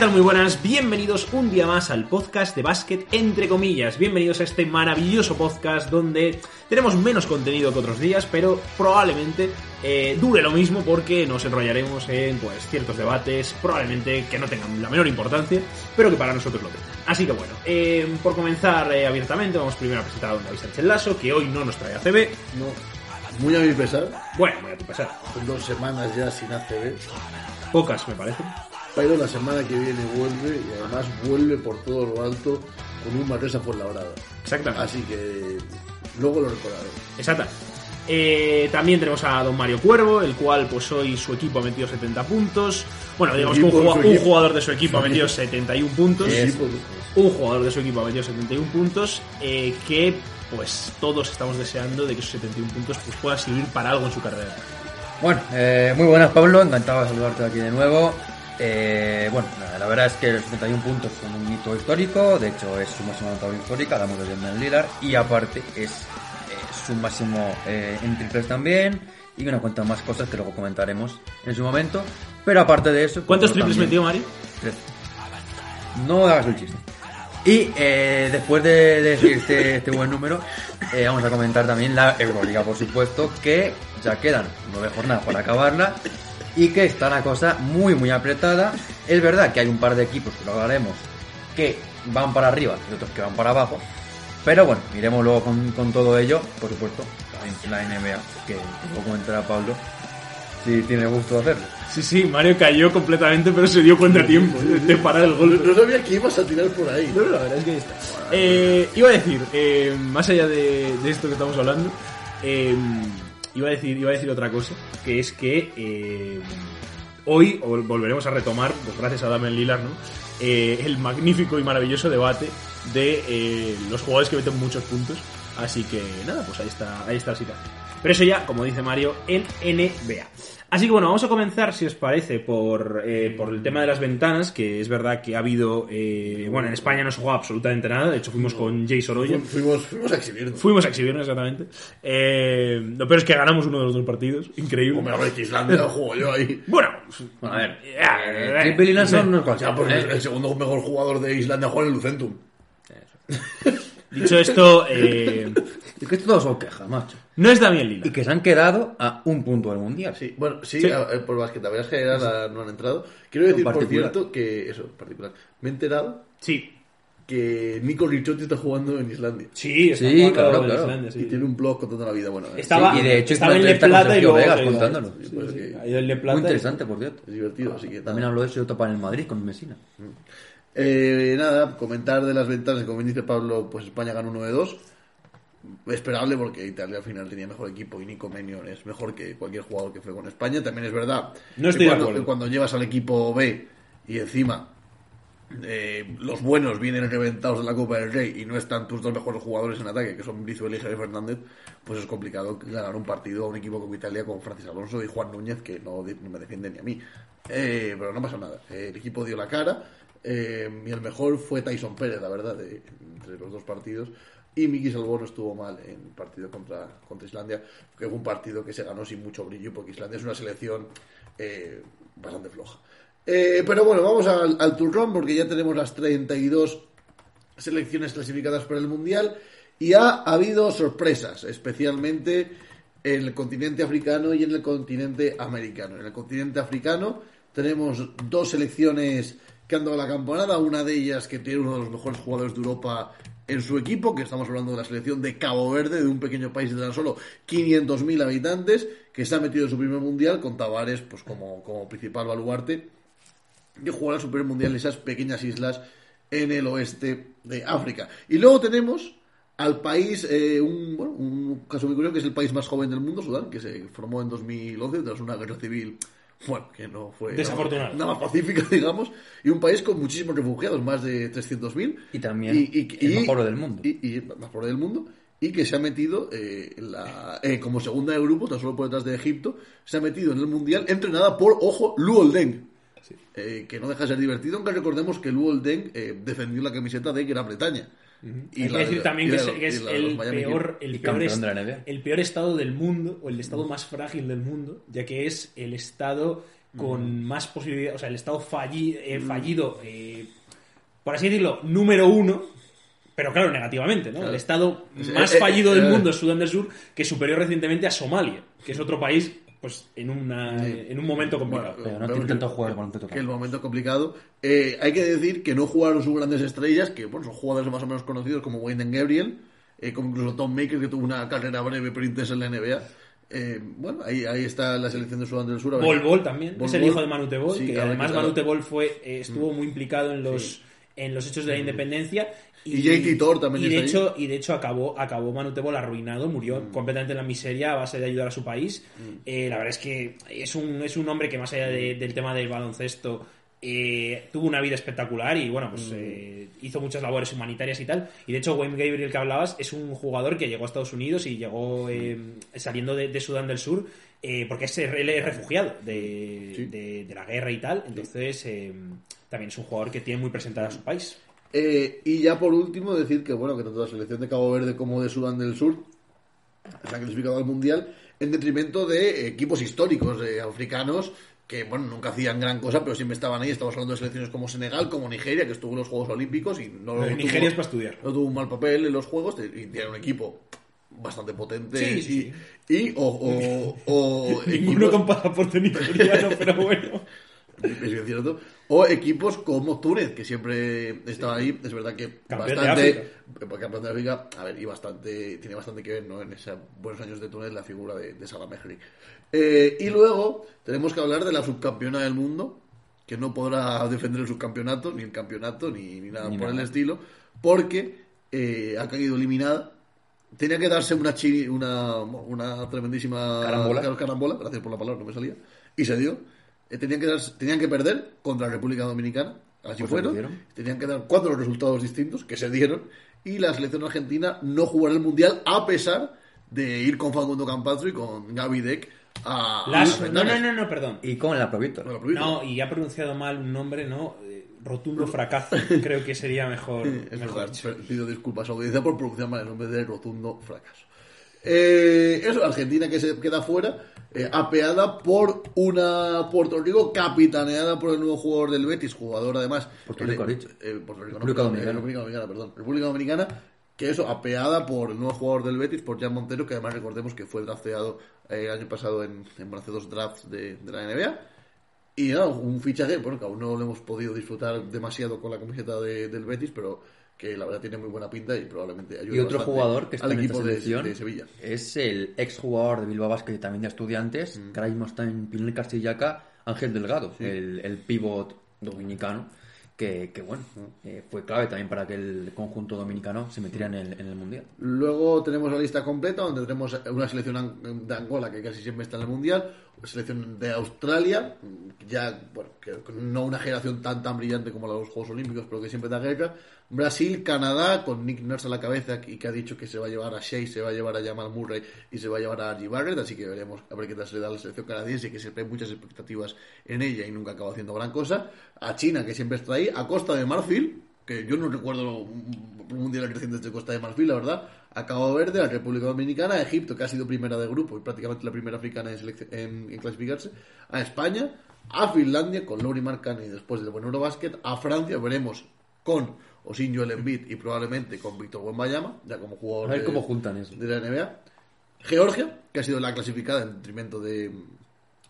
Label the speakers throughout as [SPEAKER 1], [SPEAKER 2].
[SPEAKER 1] tal? Muy buenas, bienvenidos un día más al podcast de básquet entre comillas. Bienvenidos a este maravilloso podcast donde tenemos menos contenido que otros días, pero probablemente eh, dure lo mismo porque nos enrollaremos en pues ciertos debates, probablemente que no tengan la menor importancia, pero que para nosotros lo tengan. Así que bueno, eh, por comenzar eh, abiertamente, vamos primero a presentar a Don David Sánchez Lasso, que hoy no nos trae ACB.
[SPEAKER 2] No, muy a mi pesar.
[SPEAKER 1] Bueno, voy a tu pasar.
[SPEAKER 2] Son dos semanas ya sin ACB.
[SPEAKER 1] Pocas, me parece.
[SPEAKER 2] Pero la semana que viene vuelve y además vuelve por todo lo alto con un Manresa por la brada.
[SPEAKER 1] Exactamente.
[SPEAKER 2] Así que luego lo recordaré.
[SPEAKER 1] Exacto. Eh, también tenemos a don Mario Cuervo, el cual pues hoy su equipo ha metido 70 puntos. Bueno, digamos que un, jugador de su equipo ha metido 71 puntos. Un jugador de su equipo ha metido 71 puntos. eh, que pues todos estamos deseando de que esos 71 puntos pues, puedan servir para algo en su carrera.
[SPEAKER 3] Bueno, eh, muy buenas Pablo, encantado de saludarte aquí de nuevo. Eh, bueno, la, la verdad es que los 71 puntos son un hito histórico, de hecho es su máximo anotador histórica, hablamos de Damian Lillard, y aparte es eh, su máximo eh, en triples también, y una cuanta más cosas que luego comentaremos en su momento. Pero aparte de eso...
[SPEAKER 1] ¿Cuántos
[SPEAKER 3] como
[SPEAKER 1] triples
[SPEAKER 3] también-
[SPEAKER 1] metió Mario?
[SPEAKER 3] Tres. No hagas el chiste. Y eh, después de decir este, este buen número, eh, vamos a comentar también la Euroliga, por supuesto, que ya quedan nueve jornadas para acabarla y que está la cosa muy, muy apretada. Es verdad que hay un par de equipos, que lo hablaremos, que van para arriba y otros que van para abajo. Pero bueno, iremos luego con, con todo ello, por supuesto, la NBA, que luego comentará Pablo, si tiene gusto de hacerlo.
[SPEAKER 1] Sí, sí, Mario cayó completamente, pero se dio cuenta a tiempo de, parar el
[SPEAKER 2] no,
[SPEAKER 1] golpe.
[SPEAKER 2] no sabía que ibas a tirar por ahí.
[SPEAKER 1] No, no, la verdad es que ahí está. Eh, iba a decir, eh, más allá de, de esto que estamos hablando, eh, iba, a decir, iba a decir otra cosa, que es que eh, hoy volveremos a retomar, pues gracias a Damian Lillard, ¿no? Eh, el magnífico y maravilloso debate de eh, los jugadores que meten muchos puntos. Así que nada, pues ahí está, ahí está la situación. Pero eso ya, como dice Mario, en NBA. Así que bueno, vamos a comenzar, si os parece, por, eh, por el tema de las ventanas, que es verdad que ha habido... eh, bueno, en España no se juega absolutamente nada, de hecho fuimos con Jay Sorolla.
[SPEAKER 2] Fu- Fuimos, fuimos a exhibirnos.
[SPEAKER 1] Fuimos a exhibirnos exactamente. Eh, lo peor es que ganamos uno de los dos partidos, increíble.
[SPEAKER 2] Hombre, a ver, que Islandia juego yo ahí.
[SPEAKER 1] Bueno,
[SPEAKER 3] a ver, eh, Triple
[SPEAKER 2] porque
[SPEAKER 3] ¿eh?
[SPEAKER 2] el segundo mejor jugador de Islandia juega en el Lucentum.
[SPEAKER 1] dicho esto, eh,
[SPEAKER 3] Es que todos son quejas, macho.
[SPEAKER 1] no es Damian
[SPEAKER 3] Y
[SPEAKER 1] Lillard.
[SPEAKER 3] que se han quedado a un punto del mundial.
[SPEAKER 2] Sí, bueno, sí,
[SPEAKER 1] Sí.
[SPEAKER 2] a- eh, por basquetabilidad general no han entrado. Quiero decir, por cierto, que eso, particular. Me he enterado
[SPEAKER 1] Sí,
[SPEAKER 2] que Nico Ricciotti está jugando en Islandia.
[SPEAKER 1] sí, está
[SPEAKER 3] Sí,
[SPEAKER 1] jugando
[SPEAKER 3] claro,
[SPEAKER 1] en
[SPEAKER 3] claro.
[SPEAKER 1] Islandia, sí.
[SPEAKER 2] Y tiene un blog contando la vida. Bueno, eh,
[SPEAKER 1] Estaba,
[SPEAKER 3] Sí, y de hecho
[SPEAKER 1] estaba en
[SPEAKER 3] hizo
[SPEAKER 1] Le Plata y luego
[SPEAKER 3] Vegas contándolo.
[SPEAKER 2] pues que-
[SPEAKER 3] Muy
[SPEAKER 1] y-
[SPEAKER 3] interesante, por cierto.
[SPEAKER 2] es divertido, así que
[SPEAKER 3] También habló de eso topa en el Madrid con Messina.
[SPEAKER 2] Eh, nada, comentar de las ventanas, como dice Pablo, pues España ganó 1 de 2. Esperable porque Italia al final tenía mejor equipo y Nico Menion es mejor que cualquier jugador que fue con España. También es verdad
[SPEAKER 1] No
[SPEAKER 2] que
[SPEAKER 1] estoy de
[SPEAKER 2] cuando,
[SPEAKER 1] acuerdo.
[SPEAKER 2] cuando llevas al equipo B y encima eh, los buenos vienen reventados de la Copa del Rey y no están tus dos mejores jugadores en ataque, que son Brizuela y Javier Fernández, pues es complicado ganar un partido a un equipo como Italia con Francis Alonso y Juan Núñez, que no, no me defienden ni a mí. Eh, pero no pasa nada. El equipo dio la cara eh, y el mejor fue Tyson Pérez, la verdad, de- entre los dos partidos. Y Miki Salvó no estuvo mal en el partido contra, contra Islandia, que fue un partido que se ganó sin mucho brillo, porque Islandia es una selección eh, bastante floja. Eh, pero bueno, vamos al, al turrón porque ya tenemos las 32 selecciones clasificadas para el Mundial y ha habido sorpresas, especialmente en el continente africano y en el continente americano. En el continente africano tenemos dos selecciones que han dado la campanada, una de ellas que tiene uno de los mejores jugadores de Europa en su equipo, que estamos hablando de la selección de Cabo Verde, de un pequeño país de tan solo 500.000 habitantes, que se ha metido en su primer mundial con Tavares pues, como, como principal baluarte, que jugará su primer mundial en esas pequeñas islas en el oeste de África. Y luego tenemos al país, eh, un, bueno, un caso muy curioso, que es el país más joven del mundo, Sudán, que se formó en 2011 tras una guerra civil, bueno, que no fue
[SPEAKER 1] Desafortunada.
[SPEAKER 2] nada más pacífica, digamos, y un país con muchísimos refugiados, más de 300.000.
[SPEAKER 3] Y también el más pobre del mundo.
[SPEAKER 2] Y, y más pobre del mundo. Y que se ha metido eh, en la, eh, como segunda de grupo, tan solo por detrás de Egipto, se ha metido en el Mundial entrenada por, ojo, Luol Deng. Eh, que no deja de ser divertido, aunque recordemos que Luol Deng eh, defendió la camiseta de Gran Bretaña. Y
[SPEAKER 1] Hay que decir también que es, que el, peor, el, peor el peor estado del mundo, o el estado más frágil del mundo, ya que es el estado con más posibilidades, o sea, el estado falli- eh, fallido, eh, por así decirlo, número uno, pero claro, negativamente, ¿no?
[SPEAKER 2] Claro.
[SPEAKER 1] El estado
[SPEAKER 2] Es-
[SPEAKER 1] más
[SPEAKER 2] eh, eh,
[SPEAKER 1] fallido del mundo es Sudán del Sur, que superior recientemente a Somalia, que es otro país, pues, en, una,
[SPEAKER 2] Sí.
[SPEAKER 1] en un momento complicado.
[SPEAKER 2] Bueno,
[SPEAKER 3] Pero no tiene
[SPEAKER 2] que-
[SPEAKER 3] tanto juego el baloncesto.
[SPEAKER 2] que el momento es complicado. Eh, hay que decir que no jugaron sus grandes estrellas, que bueno, son jugadores más o menos conocidos como Wayne Gabriel, eh, como incluso Tom Maker, que tuvo una carrera breve pero intensa en la NBA. Eh, bueno, ahí, ahí está la selección de Sudán del Sur.
[SPEAKER 1] Bol Bol también,
[SPEAKER 2] Bol
[SPEAKER 1] es el
[SPEAKER 2] Bol.
[SPEAKER 1] hijo de Manute Bol,
[SPEAKER 2] Sí,
[SPEAKER 1] que
[SPEAKER 2] claro,
[SPEAKER 1] además
[SPEAKER 2] claro.
[SPEAKER 1] Manute Bol fue, eh, estuvo muy implicado en los, en los hechos de la independencia.
[SPEAKER 2] Y JT Thor también
[SPEAKER 1] y de
[SPEAKER 2] está ahí.
[SPEAKER 1] hecho Y de hecho acabó, acabó Manute Bol arruinado, murió
[SPEAKER 2] Mm.
[SPEAKER 1] completamente en la miseria a base de ayudar a su país. Eh, la verdad es que es un, es un hombre que más allá de- del tema del baloncesto eh, tuvo una vida espectacular y bueno,
[SPEAKER 2] Mm.
[SPEAKER 1] pues eh, hizo muchas labores humanitarias y tal. Y de hecho, Wayne Gabriel que hablabas es un jugador que llegó a Estados Unidos y llegó eh, saliendo de, de Sudán del Sur eh, porque es, él es refugiado de,
[SPEAKER 2] Sí.
[SPEAKER 1] de- de la guerra y tal. Entonces, también es un jugador que tiene muy presentado a su país.
[SPEAKER 2] Eh, y ya por último decir que bueno que tanto la selección de Cabo Verde como de Sudán del Sur se han clasificado al mundial en detrimento de equipos históricos eh, africanos que bueno nunca hacían gran cosa pero siempre estaban ahí estamos hablando de selecciones como Senegal como Nigeria que estuvo en los Juegos Olímpicos y no
[SPEAKER 1] Lo
[SPEAKER 2] tuvo-
[SPEAKER 1] Nigeria es para estudiar.
[SPEAKER 2] no tuvo un mal papel en los juegos y tiene un equipo bastante potente
[SPEAKER 1] Sí,
[SPEAKER 2] y,
[SPEAKER 1] sí.
[SPEAKER 2] y o, o, o
[SPEAKER 1] Ninguno
[SPEAKER 2] equipos-
[SPEAKER 1] con pasaporte nigeriano, pero bueno.
[SPEAKER 2] Es bien cierto. O equipos como Túnez, que siempre estaba ahí. Es verdad que
[SPEAKER 1] Campeón
[SPEAKER 2] bastante. Campeón de África. A ver, y bastante. Tiene bastante que ver, ¿no? En esos buenos años de Túnez, la figura de, de Salah. Eh, y luego tenemos que hablar de la subcampeona del mundo, que no podrá defender el subcampeonato, ni el campeonato, ni, ni nada
[SPEAKER 3] Ni
[SPEAKER 2] por el
[SPEAKER 3] nada.
[SPEAKER 2] estilo, porque eh, ha caído eliminada. Tenía que darse una, chi- una, una tremendísima
[SPEAKER 3] Carambola.
[SPEAKER 2] carambola, gracias por la palabra, no me salía, y se dio. Eh, tenían, que dar- tenían que perder contra la República Dominicana, así
[SPEAKER 3] Pues
[SPEAKER 2] fueron. Tenían que dar cuatro resultados distintos que se dieron, y la selección argentina no jugará el mundial a pesar de ir con Facundo Campazzo y con Gaby Deck a.
[SPEAKER 1] Las- no, no, no, no, perdón.
[SPEAKER 3] Y con la
[SPEAKER 2] prohibido.
[SPEAKER 1] No, y ha pronunciado mal un nombre, ¿no? Eh, Rotundo fracaso. Creo que sería mejor.
[SPEAKER 2] Es
[SPEAKER 1] mejor
[SPEAKER 2] verdad, pido disculpas a la audiencia por pronunciar mal el nombre de rotundo fracaso. Eh, eso, Argentina que se queda fuera, eh, apeada por una Puerto Rico capitaneada por el nuevo jugador del Betis, jugador además.
[SPEAKER 3] Puerto Rico,
[SPEAKER 2] eh, eh, Puerto Rico,
[SPEAKER 3] República Dominicana.
[SPEAKER 2] República Dominicana, perdón. República Dominicana, que eso, apeada por el nuevo jugador del Betis, por Jan Montero, que además recordemos que fue drafteado el año pasado en, en hace dos drafts de, de la NBA. Y nada, un fichaje, bueno, que aún no lo hemos podido disfrutar demasiado con la camiseta de- del Betis, pero que la verdad tiene muy buena pinta y probablemente ayude
[SPEAKER 3] Y otro jugador que está
[SPEAKER 2] al
[SPEAKER 3] en esta
[SPEAKER 2] equipo de,
[SPEAKER 3] selección
[SPEAKER 2] de Sevilla.
[SPEAKER 3] es el exjugador de Bilbao Basket y también de Estudiantes,
[SPEAKER 2] Mm.
[SPEAKER 3] que ahora mismo está en Pinel Castillaca, Ángel Delgado, el, el pívot dominicano, que, que bueno, eh, fue clave también para que el conjunto dominicano se metiera en el, en el Mundial.
[SPEAKER 2] Luego tenemos la lista completa, donde tenemos una selección de Angola que casi siempre está en el Mundial, selección de Australia, ya, bueno, que no una generación tan tan brillante como la de los Juegos Olímpicos, pero que siempre da guerra. Brasil, Canadá, con Nick Nurse a la cabeza y que ha dicho que se va a llevar a Shea, se va a llevar a Jamal Murray y se va a llevar a Archie Barrett, así que veremos a ver qué tal se le da a la selección canadiense, que siempre hay muchas expectativas en ella y nunca acaba haciendo gran cosa. A China, que siempre está ahí, a Costa de Marfil, que yo no recuerdo un un mundial reciente de Costa de Marfil, la verdad. A Cabo Verde, a República Dominicana, a Egipto, que ha sido primera de grupo y prácticamente la primera africana en, en- clasificarse, a España, a Finlandia con Lori Marcani después del buen Eurobasket, a Francia, veremos con Osin Joel Embiid y probablemente con Víctor Wembanyama, ya como jugador
[SPEAKER 3] A ver
[SPEAKER 2] de-
[SPEAKER 3] cómo juntan eso.
[SPEAKER 2] de la NBA. Georgia, que ha sido la clasificada en detrimento de,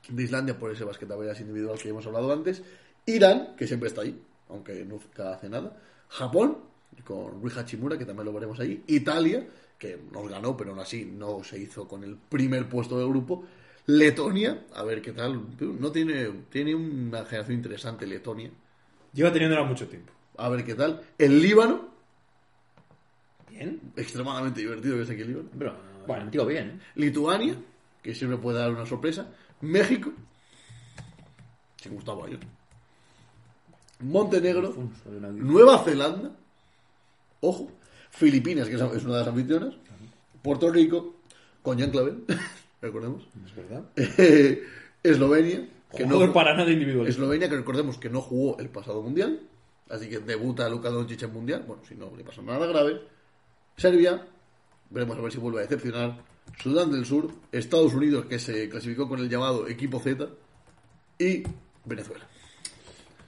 [SPEAKER 2] de Islandia por ese basquetabolas individual que hemos hablado antes. Irán, que siempre está ahí, aunque nunca hace nada. Japón, con Rui Hachimura, que también lo veremos ahí. Italia, que nos ganó, pero aún así no se hizo con el primer puesto del grupo. Letonia, a ver qué tal. No tiene, tiene una generación interesante Letonia.
[SPEAKER 1] Lleva teniéndola mucho tiempo.
[SPEAKER 2] A ver qué tal. El Líbano,
[SPEAKER 1] Bien.
[SPEAKER 2] extremadamente divertido que es aquí el Líbano.
[SPEAKER 3] Pero, bueno, digo bien, ¿eh?
[SPEAKER 2] Lituania, que siempre puede dar una sorpresa. México, sin Gustavo Ayón. Montenegro, Nueva Zelanda, ojo, Filipinas, que es una de las anfitrionas, Puerto Rico, con Jan Clavel, recordemos,
[SPEAKER 1] Es verdad.
[SPEAKER 2] Eh, Eslovenia, que
[SPEAKER 1] Jugador
[SPEAKER 2] no,
[SPEAKER 1] para nada individual.
[SPEAKER 2] Eslovenia, que recordemos que no jugó el pasado mundial, así que debuta Luka Doncic en mundial, bueno, si no le pasa nada grave. Serbia, veremos a ver si vuelve a decepcionar. Sudán del Sur, Estados Unidos, que se clasificó con el llamado equipo Z, y Venezuela.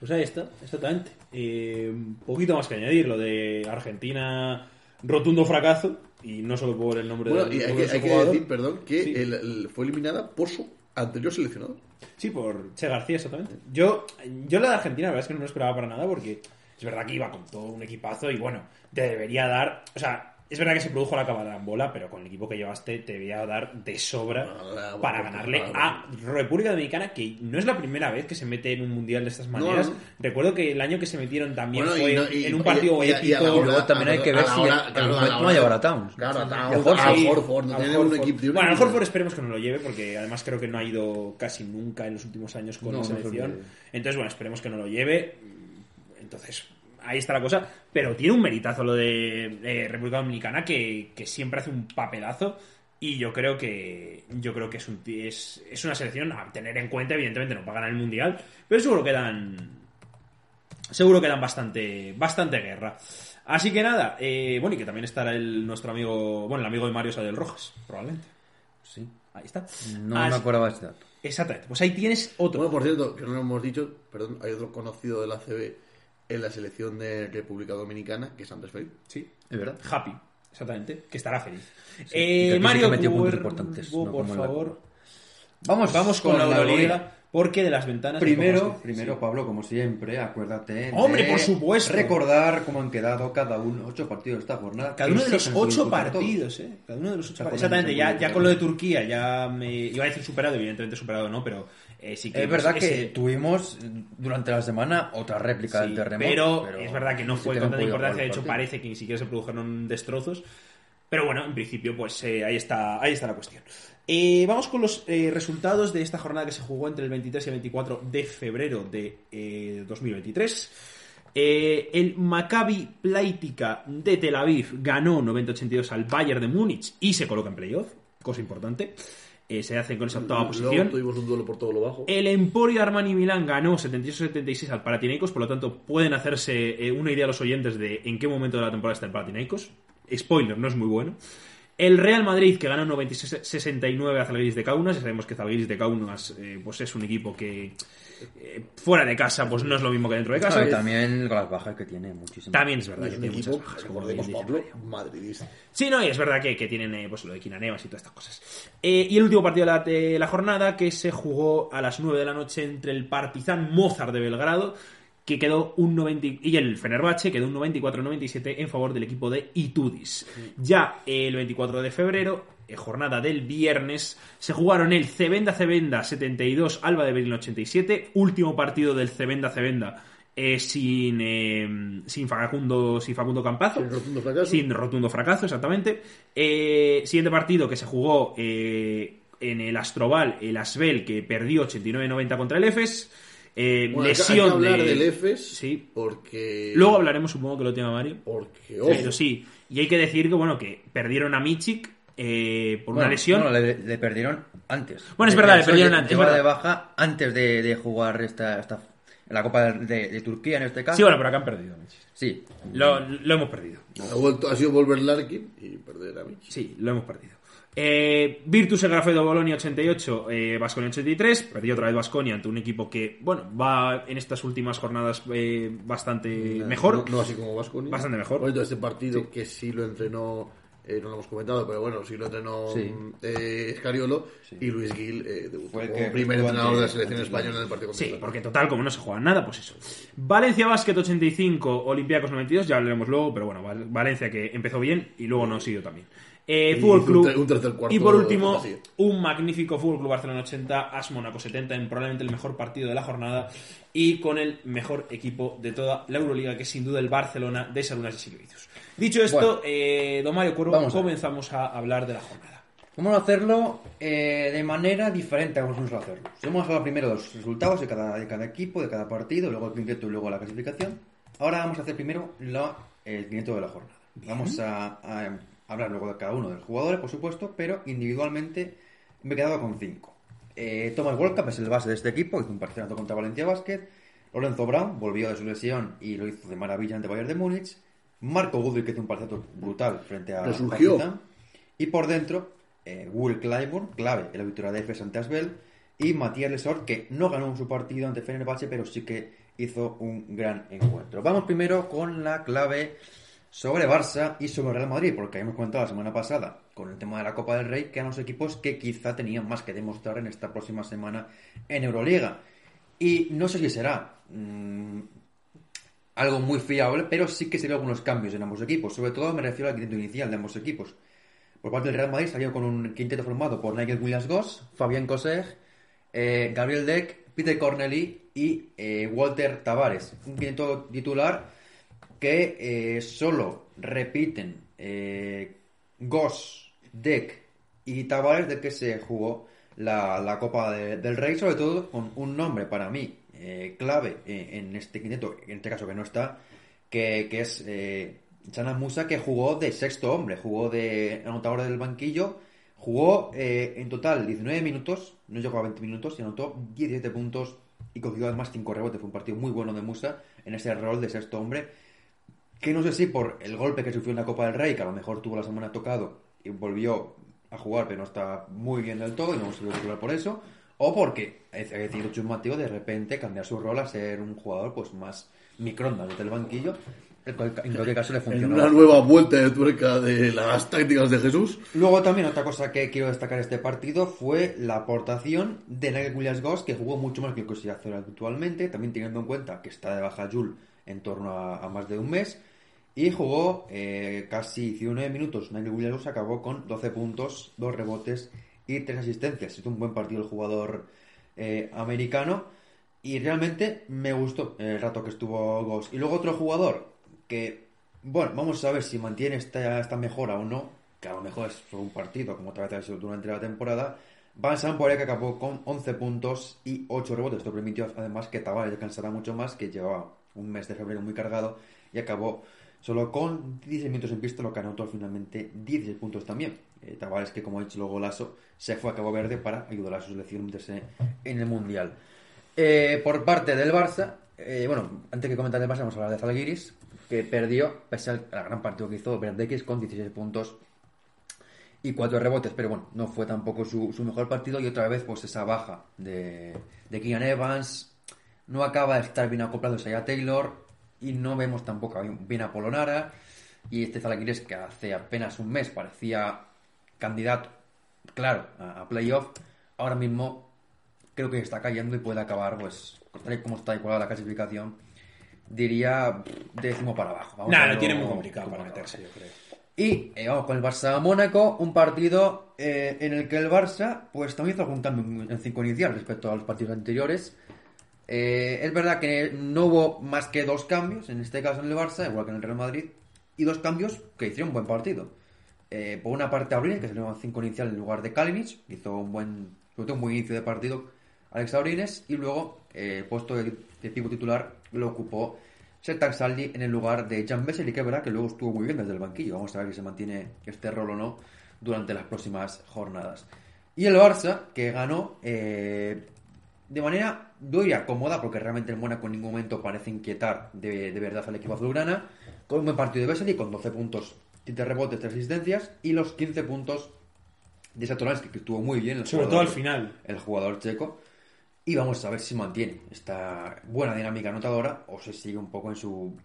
[SPEAKER 1] Pues ahí está, exactamente. Eh, un poquito más que añadir, lo de Argentina, rotundo fracaso, y no solo por el nombre
[SPEAKER 2] Bueno,
[SPEAKER 1] del
[SPEAKER 2] y hay que, hay que decir, perdón, que
[SPEAKER 1] Sí.
[SPEAKER 2] el- el- fue eliminada por su anterior seleccionador.
[SPEAKER 1] Sí, por Che García, exactamente. Yo, yo la de Argentina, la verdad es que no lo esperaba para nada porque es verdad que iba con todo un equipazo y bueno, te debería dar. O sea, es verdad que se produjo la cabarambola, pero con el equipo que llevaste te debería dar de sobra
[SPEAKER 2] Ah,
[SPEAKER 1] para
[SPEAKER 2] bueno,
[SPEAKER 1] ganarle
[SPEAKER 2] claro.
[SPEAKER 1] a República Dominicana, que no es la primera vez que se mete en un mundial de estas maneras.
[SPEAKER 2] no.
[SPEAKER 1] Recuerdo que el año que se metieron también
[SPEAKER 2] Bueno, y
[SPEAKER 1] fue
[SPEAKER 2] no- y-
[SPEAKER 1] en un partido
[SPEAKER 2] y- y a- y a la
[SPEAKER 1] épico.
[SPEAKER 3] luego también hay que
[SPEAKER 2] a
[SPEAKER 3] ver si
[SPEAKER 2] a
[SPEAKER 3] va a llevar a Towns.
[SPEAKER 2] Claro, a Towns,
[SPEAKER 1] al Horford, Bueno, al
[SPEAKER 2] un-
[SPEAKER 1] Horford esperemos que no lo lleve, porque además creo que no ha ido casi nunca en los últimos años con la selección. Entonces, bueno, esperemos que no lo lleve. Entonces, ahí está la cosa. Pero tiene un meritazo lo de República Dominicana, que, que siempre hace un papelazo. Y yo creo que yo creo que es, un, es, es una selección a tener en cuenta, evidentemente no para ganar el Mundial, pero seguro que dan seguro que dan bastante bastante guerra. Así que nada, eh, bueno, y que también estará el, nuestro amigo, bueno, el amigo de Mario Sadel Rojas, probablemente.
[SPEAKER 3] Sí.
[SPEAKER 1] Ahí está.
[SPEAKER 3] No
[SPEAKER 1] Así-
[SPEAKER 3] me acordaba de este dato.
[SPEAKER 1] Exactamente. Pues ahí tienes otro.
[SPEAKER 2] Bueno, por cierto, que no lo hemos dicho, perdón, hay otro conocido de la CB en la selección de República Dominicana, que es Andrés Felipe.
[SPEAKER 1] Sí.
[SPEAKER 3] Es verdad.
[SPEAKER 1] Happy, exactamente, que estará feliz.
[SPEAKER 3] y
[SPEAKER 1] Eh,
[SPEAKER 3] sí
[SPEAKER 1] Mario, por
[SPEAKER 3] la
[SPEAKER 1] favor.
[SPEAKER 3] Copa. Vamos,
[SPEAKER 1] Vamos con, la Euroliga, porque de las ventanas...
[SPEAKER 3] Primero,
[SPEAKER 1] que-
[SPEAKER 3] primero Pablo, como siempre, acuérdate.
[SPEAKER 1] Hombre,
[SPEAKER 3] de
[SPEAKER 1] por supuesto.
[SPEAKER 3] Recordar cómo han quedado cada uno, ocho partidos esta jornada.
[SPEAKER 1] Cada
[SPEAKER 3] que
[SPEAKER 1] uno de
[SPEAKER 3] sí
[SPEAKER 1] los ocho partidos, ¿eh? Cada uno de los ocho partidos. Exactamente, ya, ya con lo de Turquía ya me... Iba a decir superado, evidentemente superado no, pero eh, sí que...
[SPEAKER 3] Es verdad que
[SPEAKER 1] ese-
[SPEAKER 3] tuvimos durante la semana otra réplica
[SPEAKER 1] Sí,
[SPEAKER 3] del terremoto.
[SPEAKER 1] pero, es verdad que no
[SPEAKER 3] sí
[SPEAKER 1] fue
[SPEAKER 3] que
[SPEAKER 1] con tanta importancia, de hecho parece que ni siquiera se produjeron destrozos. Pero bueno, en principio, pues eh, ahí, está, ahí está la cuestión. Eh, vamos con los eh, resultados de esta jornada que se jugó entre el 23 y el 24 de febrero de eh, 2023. Eh, el Maccabi Plaitica de Tel Aviv ganó 90-82 al Bayern de Múnich y se coloca en playoff, cosa importante. Eh, se hacen con esa octava posición.
[SPEAKER 2] tuvimos un duelo por todo lo bajo.
[SPEAKER 1] El Emporio Armani Milán ganó 78-76 al Panathinaikos, por lo tanto pueden hacerse eh, una idea a los oyentes de en qué momento de la temporada está el Panathinaikos. Spoiler, no es muy bueno. El Real Madrid que ganó 96-69 a Zalgiris de Kaunas, ya sabemos que Zalgiris de Kaunas eh, pues es un equipo que eh, fuera de casa pues no es lo mismo que dentro de casa.
[SPEAKER 3] Y también con las bajas que tiene muchísimo.
[SPEAKER 1] También es verdad
[SPEAKER 2] Es
[SPEAKER 1] que tiene muchas bajas, como
[SPEAKER 2] Pablo, madridista.
[SPEAKER 1] Sí, no, y es verdad que, que tienen eh, pues lo de Quinanevas y todas estas cosas. Eh, y el último partido de la, de la jornada que se jugó a las 9 de la noche entre el Partizan Mozart de Belgrado, que quedó un 90 y- el Fenerbahce quedó un 94-97 en favor del equipo de Itudis. Ya el 24 de febrero, eh, jornada del viernes, se jugaron el Cebenda Cebenda 72, Alba de Berlín 87, último partido del Cebenda Cebenda eh, sin, eh, sin Facundo, sin Facundo Campazo.
[SPEAKER 2] Sin rotundo fracaso.
[SPEAKER 1] Sin rotundo fracaso, exactamente. Eh, siguiente partido que se jugó en el Astroval, el Asbel, que perdió 89-90 contra el EFES. Eh,
[SPEAKER 2] Bueno,
[SPEAKER 1] lesión
[SPEAKER 2] hay que hablar
[SPEAKER 1] de-
[SPEAKER 2] del EFES
[SPEAKER 1] Sí.
[SPEAKER 2] porque...
[SPEAKER 1] Luego hablaremos, supongo que lo tema Mario.
[SPEAKER 2] Porque, ojo,
[SPEAKER 1] Pero sí. Y hay que decir que, bueno, que perdieron a Michik eh, por
[SPEAKER 3] Bueno,
[SPEAKER 1] una lesión.
[SPEAKER 3] no, le, le perdieron antes.
[SPEAKER 1] Bueno, es verdad, le perdieron antes,
[SPEAKER 3] de baja antes de, de jugar esta, esta la Copa de, de Turquía en este caso.
[SPEAKER 1] Sí, bueno, pero acá han perdido. Michik.
[SPEAKER 3] Sí.
[SPEAKER 1] Lo, lo hemos perdido.
[SPEAKER 2] ha, vuelto, ha sido volver Larkin y perder a Michi.
[SPEAKER 1] Sí, lo hemos perdido. Eh, Virtus Grafedo Bolonia 88, eh, Basconia 83. Perdió otra vez Basconia ante un equipo que, bueno, va en estas últimas jornadas eh, bastante mejor.
[SPEAKER 2] No, no así como Vasconia.
[SPEAKER 1] Bastante mejor.
[SPEAKER 2] Por este partido que sí lo entrenó eh, no lo hemos comentado, pero bueno, sí lo entrenó
[SPEAKER 3] Sí.
[SPEAKER 2] eh, Scariolo y Luis Gil eh, debutó
[SPEAKER 3] Fue el
[SPEAKER 2] como
[SPEAKER 3] que
[SPEAKER 2] primer entrenador de la selección española en el partido
[SPEAKER 1] Sí, porque total, como no se juega nada, pues eso. Valencia Basket 85, Olympiacos 92, ya hablaremos luego, pero bueno, Val- Valencia que empezó bien y luego no siguió también. Eh,
[SPEAKER 2] Y
[SPEAKER 1] Fútbol Club.
[SPEAKER 2] un ter- un tercer cuarto
[SPEAKER 1] y por último,
[SPEAKER 2] vacío.
[SPEAKER 1] un magnífico Fútbol Club Barcelona 80, AS Mónaco 70, en probablemente el mejor partido de la jornada y con el mejor equipo de toda la Euroliga, que es sin duda el Barcelona de Salunas de Silvicius. Dicho esto,
[SPEAKER 3] Bueno.
[SPEAKER 1] eh, don Mario Cuervo,
[SPEAKER 3] Vamos a
[SPEAKER 1] comenzamos a hablar de la jornada.
[SPEAKER 3] Vamos a hacerlo eh, de manera diferente a como vamos a hacerlo. Vamos a hablar primero de los resultados de cada, de cada equipo, de cada partido, luego el quinteto y luego la clasificación. Ahora vamos a hacer primero la- el quinteto de la jornada. Vamos a, a hablar luego de cada uno de los jugadores, por supuesto, pero individualmente me he quedado con cinco. Eh, Thomas Wolcap es el base de este equipo, hizo un partido contra Valencia Basket. Lorenzo Brown volvió de su lesión y lo hizo de maravilla ante Bayern de Múnich. Marco Goodrick que hizo un partido brutal frente a. Partizan. Y por dentro, eh, Will Clyburn, clave en la victoria de Efes ante Asbel. Y Matías Lesor, que no ganó su partido ante Fenerbahce, pero sí que hizo un gran encuentro. Vamos primero con la clave sobre Barça y sobre Real Madrid, porque hemos comentado la semana pasada con el tema de la Copa del Rey que eran los equipos que quizá tenían más que demostrar en esta próxima semana en Euroliga. Y no sé si será mm, algo muy fiable, pero sí que se ve algunos cambios en ambos equipos. Sobre todo me refiero al quinteto inicial de ambos equipos. Por parte del Real Madrid salió con un quinteto formado por Nigel Williams-Goss, Fabián Koseg, eh, Gabriel Deck, Peter Corneli y eh, Walter Tavares. Un quinteto titular que eh, solo repiten eh, Goss, Deck y Tavares de que se jugó la, la Copa de- del Rey, sobre todo con un nombre para mí eh, clave eh, en este quinteto, en este caso que no está, que, que es Chana Musa, que jugó de sexto hombre, jugó de anotador del banquillo, jugó en total 19 minutos, no llegó a 20 minutos, y anotó 17 puntos y cogió además 5 rebotes. Fue un partido muy bueno de Musa en ese rol de sexto hombre, que no sé si por el golpe que sufrió en la Copa del Rey, que a lo mejor tuvo la semana tocado y volvió a jugar, pero no está muy bien del todo y no se lo titular por eso, o porque ha decidido Chus Mateo de repente cambiar su rol a ser un jugador pues más microondas desde el banquillo, en cual- en cualquier caso le
[SPEAKER 2] En
[SPEAKER 3] funcionó.
[SPEAKER 2] una nueva vuelta de tuerca de las tácticas de Jesús.
[SPEAKER 3] Luego también otra cosa que quiero destacar de este partido fue la aportación de Nigel Williams-Goss, que jugó mucho más que lo que se hace habitualmente, también teniendo en cuenta que está de baja Jul en torno a, a más de un mes, y jugó eh, casi 19 minutos. Nigel Williams-Goss acabó con 12 puntos, 2 rebotes y 3 asistencias. Hizo un buen partido el jugador eh, americano y realmente me gustó el rato que estuvo Goss. Y luego otro jugador que, bueno, vamos a ver si mantiene esta, esta mejora o no, que a lo mejor es un partido, como otra vez ha sido durante la temporada. Van Samporia que acabó con 11 puntos y 8 rebotes. Esto permitió además que Tavares descansara mucho más, que llevaba un mes de febrero muy cargado y acabó solo con 16 minutos en pista, lo que anotó finalmente 16 puntos también. Eh, Tavares, que como ha dicho luego Lasso, se fue a Cabo Verde para ayudar a su selección a meterse en el Mundial. Eh, por parte del Barça, eh, bueno, antes que comentar del Barça, vamos a hablar de Zalgiris, que perdió, pese al, al gran partido que hizo Verdex con 16 puntos y 4 rebotes, pero bueno, no fue tampoco su, mejor partido y otra vez pues esa baja de, de Keegan Evans, no acaba de estar bien acoplado a Taylor y no vemos tampoco bien a Polonara y este Zalgiris que hace apenas un mes parecía candidato, claro, a, a playoff, ahora mismo creo que está cayendo y puede acabar, pues, tal y como está igualada la clasificación, diría décimo para abajo. Vamos
[SPEAKER 1] Nada, lo tiene muy complicado para meterse, yo creo.
[SPEAKER 3] Y eh, vamos con el Barça Mónaco, un partido eh, en el que el Barça pues también hizo algún cambio en- en cinco inicial respecto a los partidos anteriores. Eh, es verdad que no hubo más que dos cambios, en este caso en el Barça, igual que en el Real Madrid, y dos cambios que hicieron un buen partido. Eh, por una parte Abril, que salió en cinco inicial en lugar de Kalinic, hizo un buen, un buen inicio de partido Alex Abrines, y luego eh, puesto de, de titular lo ocupó Sertak Saldi en el lugar de Jan Vesely, que es verdad que luego estuvo muy bien desde el banquillo. Vamos a ver si se mantiene este rol o no durante las próximas jornadas. Y el Barça, que ganó de manera, yo diría, cómoda, porque realmente el Mónaco en ningún momento parece inquietar de, de verdad al equipo azulgrana, con un buen partido de Vesely, con 12 puntos, 7 rebotes, 3 asistencias, y los 15 puntos de Satoransky, que estuvo muy bien. el
[SPEAKER 1] Sobre
[SPEAKER 3] jugador-
[SPEAKER 1] todo al final.
[SPEAKER 3] el jugador checo. Y vamos a ver si mantiene esta buena dinámica anotadora o se sigue un poco en su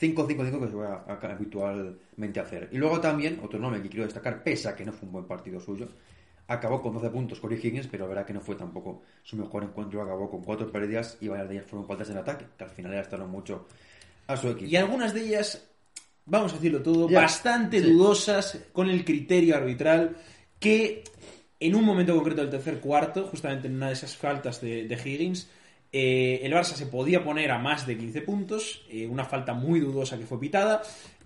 [SPEAKER 3] 5-5-5 que se va a- a- habitualmente a hacer. Y luego también, otro nombre que quiero destacar, pese a que no fue un buen partido suyo, acabó con 12 puntos Corey Higgins, pero verá que no fue tampoco su mejor encuentro, acabó con 4 pérdidas y varias de ellas fueron faltas en ataque, que al final arrastraron mucho a su equipo.
[SPEAKER 1] Y algunas de ellas, vamos a decirlo todo,
[SPEAKER 3] Ya,
[SPEAKER 1] bastante
[SPEAKER 3] sí.
[SPEAKER 1] dudosas con el criterio arbitral que en un momento concreto del tercer cuarto, justamente en una de esas faltas de, de Higgins, eh, el Barça se podía poner a más de 15 puntos, eh, una falta muy dudosa que fue pitada.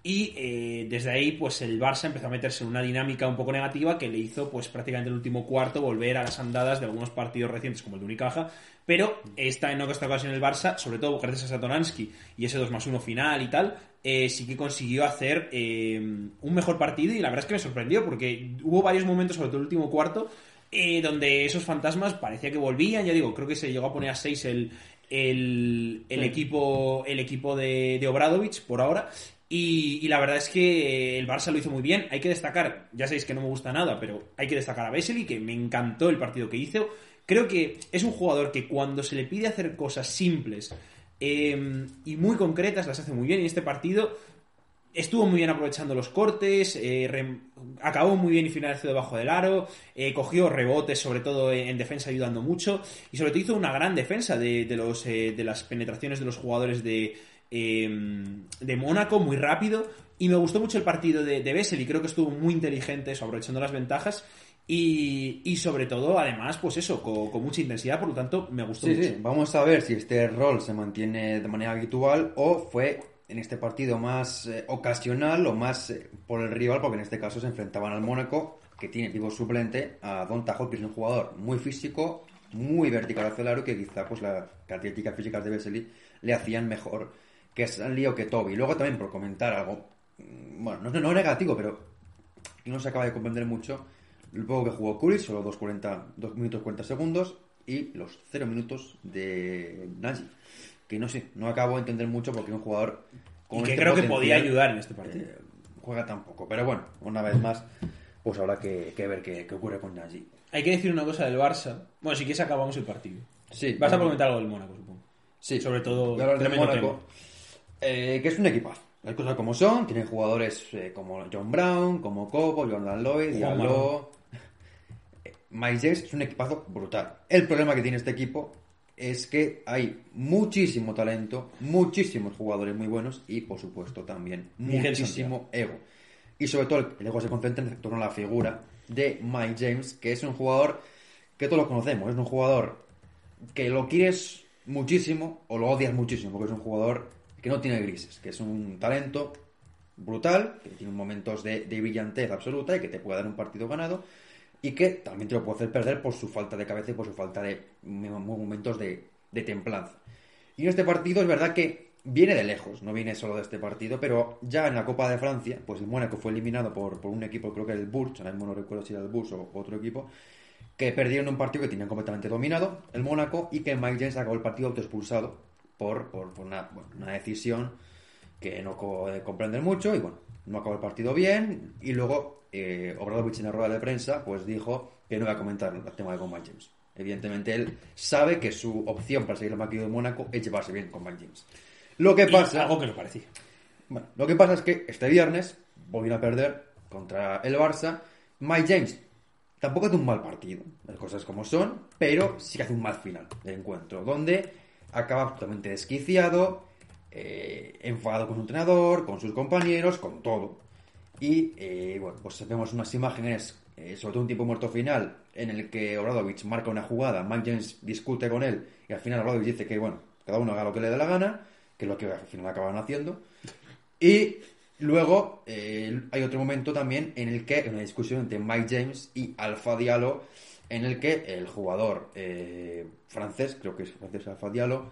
[SPEAKER 1] Y eh, desde ahí, pues el Barça empezó a meterse en una dinámica un poco negativa que le hizo, pues prácticamente el último cuarto volver a las andadas de algunos partidos recientes como el de Unicaja. Pero esta en esta ocasión el Barça, sobre todo gracias a Satoransky y ese 2 más 1 final y tal, eh, sí que consiguió hacer eh, un mejor partido y la verdad es que me sorprendió porque hubo varios momentos, sobre todo el último cuarto, donde esos fantasmas parecía que volvían. Ya digo, creo que se llegó a poner a 6 el, el, el equipo, el equipo de, de Obradovich por ahora. Y, la verdad es que el Barça lo hizo muy bien. Hay que destacar, ya sabéis que no me gusta nada, pero hay que destacar a Vesely, que me encantó el partido que hizo. Creo que es un jugador que cuando se le pide hacer cosas simples eh, y muy concretas, las hace muy bien. Y en este partido estuvo muy bien aprovechando los cortes, eh, acabó muy bien y finalizó debajo del aro, eh, cogió rebotes, sobre todo en, en defensa, ayudando mucho, y sobre todo hizo una gran defensa de, de los, eh, de las penetraciones de los jugadores de, eh, de Mónaco, muy rápido, y me gustó mucho el partido de, de Bessel, y creo que estuvo muy inteligente eso, aprovechando las ventajas, y, y sobre todo, además, pues eso, con, con mucha intensidad, por lo tanto, me gustó
[SPEAKER 3] Sí,
[SPEAKER 1] mucho.
[SPEAKER 3] sí, vamos a ver si este rol se mantiene de manera habitual o fue en este partido más eh, ocasional o más eh, por el rival, porque en este caso se enfrentaban al Mónaco, que tiene tipo suplente a Don Tajo, que es un jugador muy físico, muy vertical hacia el aro, que quizá pues las características físicas de Vesely le hacían mejor que Stanley o que Toby. Luego también por comentar algo, mm, bueno, no, no negativo, pero no se acaba de comprender mucho, el poco que jugó Curry, solo 2, 40, 2 minutos 40 segundos, y los 0 minutos de Nagy. Que no sé, no acabo de entender mucho porque es un jugador con
[SPEAKER 1] Y que
[SPEAKER 3] este
[SPEAKER 1] creo que podía ayudar en este partido.
[SPEAKER 3] eh, juega tan poco. Pero bueno, una vez más, pues habrá que, que ver qué, qué ocurre con Nagy.
[SPEAKER 1] Hay que decir una cosa del Barça. Bueno, si quieres acabamos el partido.
[SPEAKER 3] Sí,
[SPEAKER 1] Vas a comentar algo del Mónaco, supongo.
[SPEAKER 3] Sí,
[SPEAKER 1] Sobre todo,
[SPEAKER 3] del
[SPEAKER 1] tremendo
[SPEAKER 3] Mónaco, eh, que es un equipazo. Las cosas como son, tienen jugadores eh, como John Brown, como Cobo, Jordan Lloyd, Diallo. Mike James es un equipazo brutal. El problema que tiene este equipo es que hay muchísimo talento, muchísimos jugadores muy buenos y, por supuesto, también muchísimo ego. Y sobre todo el ego se concentra en torno a la figura de Mike James, que es un jugador que todos conocemos, es un jugador que lo quieres muchísimo o lo odias muchísimo, porque es un jugador que no tiene grises, que es un talento brutal, que tiene momentos de, brillantez absoluta y que te puede dar un partido ganado, y que también te lo puede hacer perder por su falta de cabeza y por su falta de mo- momentos de, templanza. Y en este partido es verdad que viene de lejos, no viene solo de este partido, pero ya en la Copa de Francia, pues el Mónaco fue eliminado por, un equipo, creo que era el Bourges, ahora mismo no recuerdo si era el Bourges o otro equipo, que perdieron un partido que tenían completamente dominado, el Mónaco, y que Mike James acabó el partido autoexpulsado por, por, por una, bueno, una decisión que no comprender mucho, y bueno, no acabó el partido bien, y luego eh, Obradovich en la rueda de prensa pues dijo que no iba a comentar el tema de con Mike James. Evidentemente él sabe que su opción para seguir el partido de Mónaco es llevarse bien con Mike James. Lo que
[SPEAKER 1] Y
[SPEAKER 3] pasa...
[SPEAKER 1] algo que lo parecía.
[SPEAKER 3] Bueno, lo que pasa es que este viernes volvieron a perder contra el Barça. Mike James tampoco hace un mal partido, las cosas como son, pero sí que hace un mal final del encuentro, donde acaba totalmente desquiciado, eh, enfadado con su entrenador, con sus compañeros, con todo. Y eh, bueno, pues vemos unas imágenes, eh, sobre todo un tiempo muerto final, en el que Obradovich marca una jugada, Mike James discute con él, y al final Obradovich dice que, bueno, cada uno haga lo que le dé la gana, que es lo que al final acaban haciendo. Y luego hay otro momento también en el que hay una discusión entre Mike James y Alfa Diallo, en el que el jugador eh, francés, creo que es francés Alfa Diallo,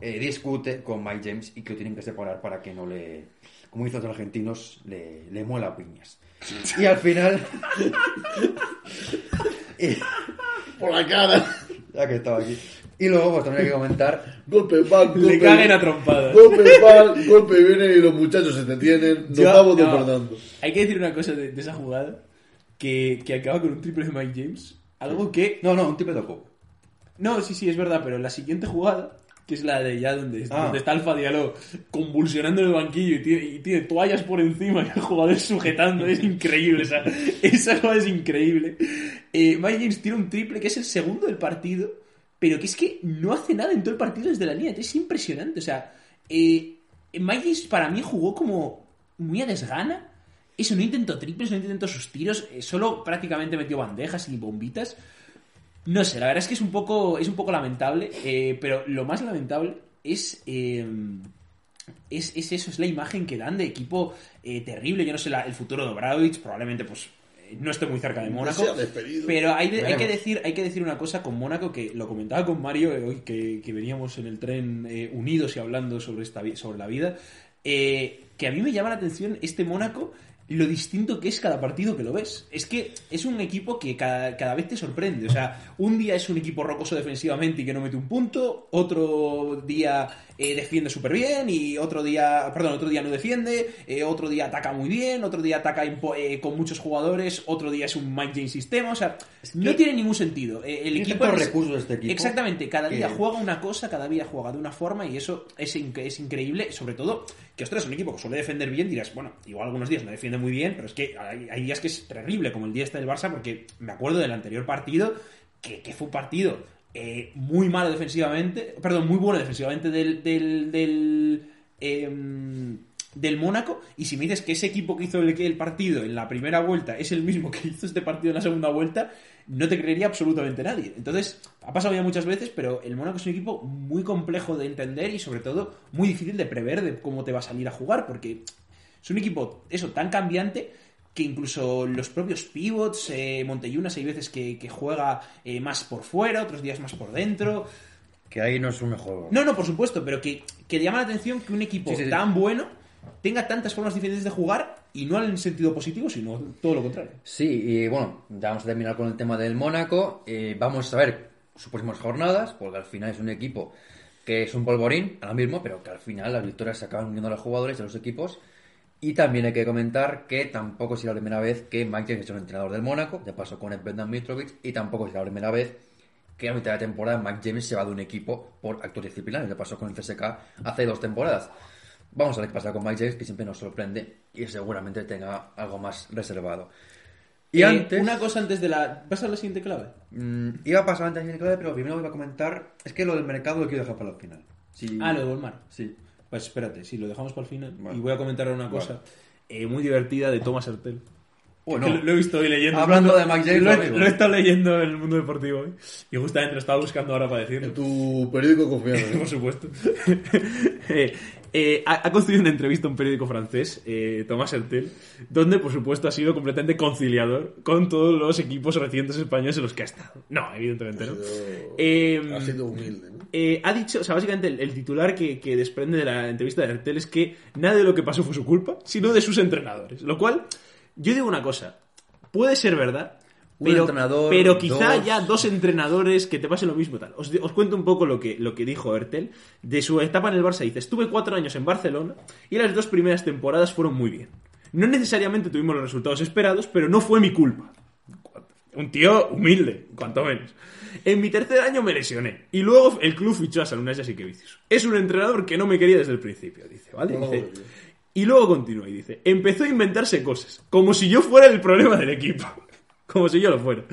[SPEAKER 3] eh, discute con Mike James y que lo tienen que separar para que no le, como dicen los argentinos, le, le muela piñas. Y al final, y-
[SPEAKER 2] Por la cara.
[SPEAKER 3] ya que estaba aquí, y luego pues también hay que comentar
[SPEAKER 2] Golpe
[SPEAKER 1] Le
[SPEAKER 2] golpe.
[SPEAKER 1] caguen a trompadas.
[SPEAKER 2] Golpe back, golpe viene y los muchachos se detienen. Nos
[SPEAKER 1] Yo-
[SPEAKER 2] vamos de
[SPEAKER 1] no. Hay que decir una cosa de, de esa jugada que, que acaba con un triple de Mike James. Algo que.
[SPEAKER 3] No, no, un tipo de copo.
[SPEAKER 1] No, sí, sí, es verdad, pero la siguiente jugada que es la de ya donde,
[SPEAKER 3] Ah.
[SPEAKER 1] donde está Alfa Diallo convulsionando en el banquillo y tiene, y tiene toallas por encima y el jugador sujetando. Es increíble, esa, esa cosa es increíble. Eh, Mike James tira un triple que es el segundo del partido, pero que es que no hace nada en todo el partido desde la línea. Es impresionante. O sea, eh, Mike James para mí jugó como muy a desgana. Eso, no intentó triples, no intentó sus tiros, eh, solo prácticamente metió bandejas y bombitas. No sé, la verdad es que es un poco, es un poco lamentable, eh, pero lo más lamentable es, eh, es, es eso, es la imagen que dan de equipo eh, terrible. Yo no sé, la- el futuro de Obradovic probablemente pues no esté muy cerca de Mónaco. Pero hay, de- hay que decir, hay que decir una cosa con Mónaco que lo comentaba con Mario eh, hoy que, que veníamos en el tren eh, unidos y hablando sobre esta sobre la vida. eh, que a mí me llama la atención este Mónaco lo distinto que es cada partido que lo ves. Es que es un equipo que cada, cada vez te sorprende. O sea, un día es un equipo rocoso defensivamente y que no mete un punto, otro día eh, defiende súper bien y otro día, perdón, otro día no defiende, eh, otro día ataca muy bien, otro día ataca eh, con muchos jugadores, otro día es un Mike James sistema. O sea, no tiene ningún sentido. El equipo es-
[SPEAKER 3] recursos este equipo
[SPEAKER 1] Exactamente, cada
[SPEAKER 3] que-
[SPEAKER 1] día juega una cosa, cada día juega de una forma y eso es, es increíble. Sobre todo, que ostras, un equipo que suele defender bien, dirás, bueno, igual algunos días no defiende muy bien, pero es que hay, días que es terrible, como el día este del Barça, porque me acuerdo del anterior partido, que, fue un partido eh, muy malo defensivamente, perdón, muy bueno defensivamente del, del, del, em, del Mónaco, y si me dices que ese equipo que hizo el partido en la primera vuelta es el mismo que hizo este partido en la segunda vuelta, no te creería absolutamente nadie. Entonces, ha pasado ya muchas veces, pero el Mónaco es un equipo muy complejo de entender y sobre todo muy difícil de prever de cómo te va a salir a jugar, porque es un equipo, eso, tan cambiante que incluso los propios pivots, eh, Monteyunas hay veces que, que juega eh, más por fuera, otros días más por dentro.
[SPEAKER 3] Que ahí no es su mejor.
[SPEAKER 1] No, no, por supuesto, pero que, que llama la atención que un equipo
[SPEAKER 3] Sí, sí, sí.
[SPEAKER 1] tan bueno tenga tantas formas diferentes de jugar y no en sentido positivo, sino todo lo contrario.
[SPEAKER 3] Sí, y bueno, ya vamos a terminar con el tema del Mónaco. Eh, vamos a ver sus próximas jornadas, porque al final es un equipo que es un polvorín ahora mismo, pero que al final las victorias se acaban uniendo a los jugadores y a los equipos. Y también hay que comentar que tampoco será la primera vez que Mike James es un entrenador del Mónaco, ya pasó con Brendan Mitrovic, y tampoco será la primera vez que a mitad de temporada Mike James se va de un equipo por actos disciplinares, ya pasó con el CSK hace dos temporadas. Vamos a ver qué pasa con Mike James, que siempre nos sorprende y seguramente tenga algo más reservado. Y
[SPEAKER 1] Eh,
[SPEAKER 3] antes...
[SPEAKER 1] Una cosa antes de la... ¿Vas a la siguiente clave?
[SPEAKER 3] Mm, iba a pasar antes de la clave, pero primero iba a comentar. Es que lo del mercado lo quiero dejar para el final. Sí.
[SPEAKER 1] Ah, lo de Volmar.
[SPEAKER 3] Sí.
[SPEAKER 1] Pues espérate, si lo dejamos para el final.
[SPEAKER 3] Vale.
[SPEAKER 1] Y voy a comentar una cosa eh, muy divertida de Thomas Hertel.
[SPEAKER 3] Bueno,
[SPEAKER 1] lo, lo he visto hoy leyendo.
[SPEAKER 3] Hablando de Mike James,
[SPEAKER 1] lo, he- lo he estado leyendo en el mundo deportivo hoy. Y justamente lo estaba buscando ahora para decirlo.
[SPEAKER 2] En tu periódico confiable.
[SPEAKER 1] Por supuesto. Eh, eh, ha, ha construido una entrevista a un periódico francés, eh, Thomas Hertel, donde, por supuesto, ha sido completamente conciliador con todos los equipos recientes españoles en los que ha estado. No, evidentemente no. Eh,
[SPEAKER 2] ha sido humilde, ¿no?
[SPEAKER 1] Eh, ha dicho, o sea, básicamente el, el titular que, que desprende de la entrevista de Hertel es que nada de lo que pasó fue su culpa, sino de sus entrenadores. Lo cual, yo digo una cosa, puede ser verdad, pero, pero quizá
[SPEAKER 3] dos.
[SPEAKER 1] ya dos entrenadores que te pase lo mismo tal. Os, os cuento un poco lo que, lo que dijo Hertel de su etapa en el Barça. Dice, estuve cuatro años en Barcelona y las dos primeras temporadas fueron muy bien. No necesariamente tuvimos los resultados esperados, pero no fue mi culpa. Un tío humilde, cuanto menos. En mi tercer año me lesioné. Y luego el club fichó a Salunas y que vicios. Es un entrenador que no me quería desde el principio, dice, ¿vale? Dice- y luego continúa y dice, empezó a inventarse cosas, como si yo fuera el problema del equipo. Como si yo lo fuera.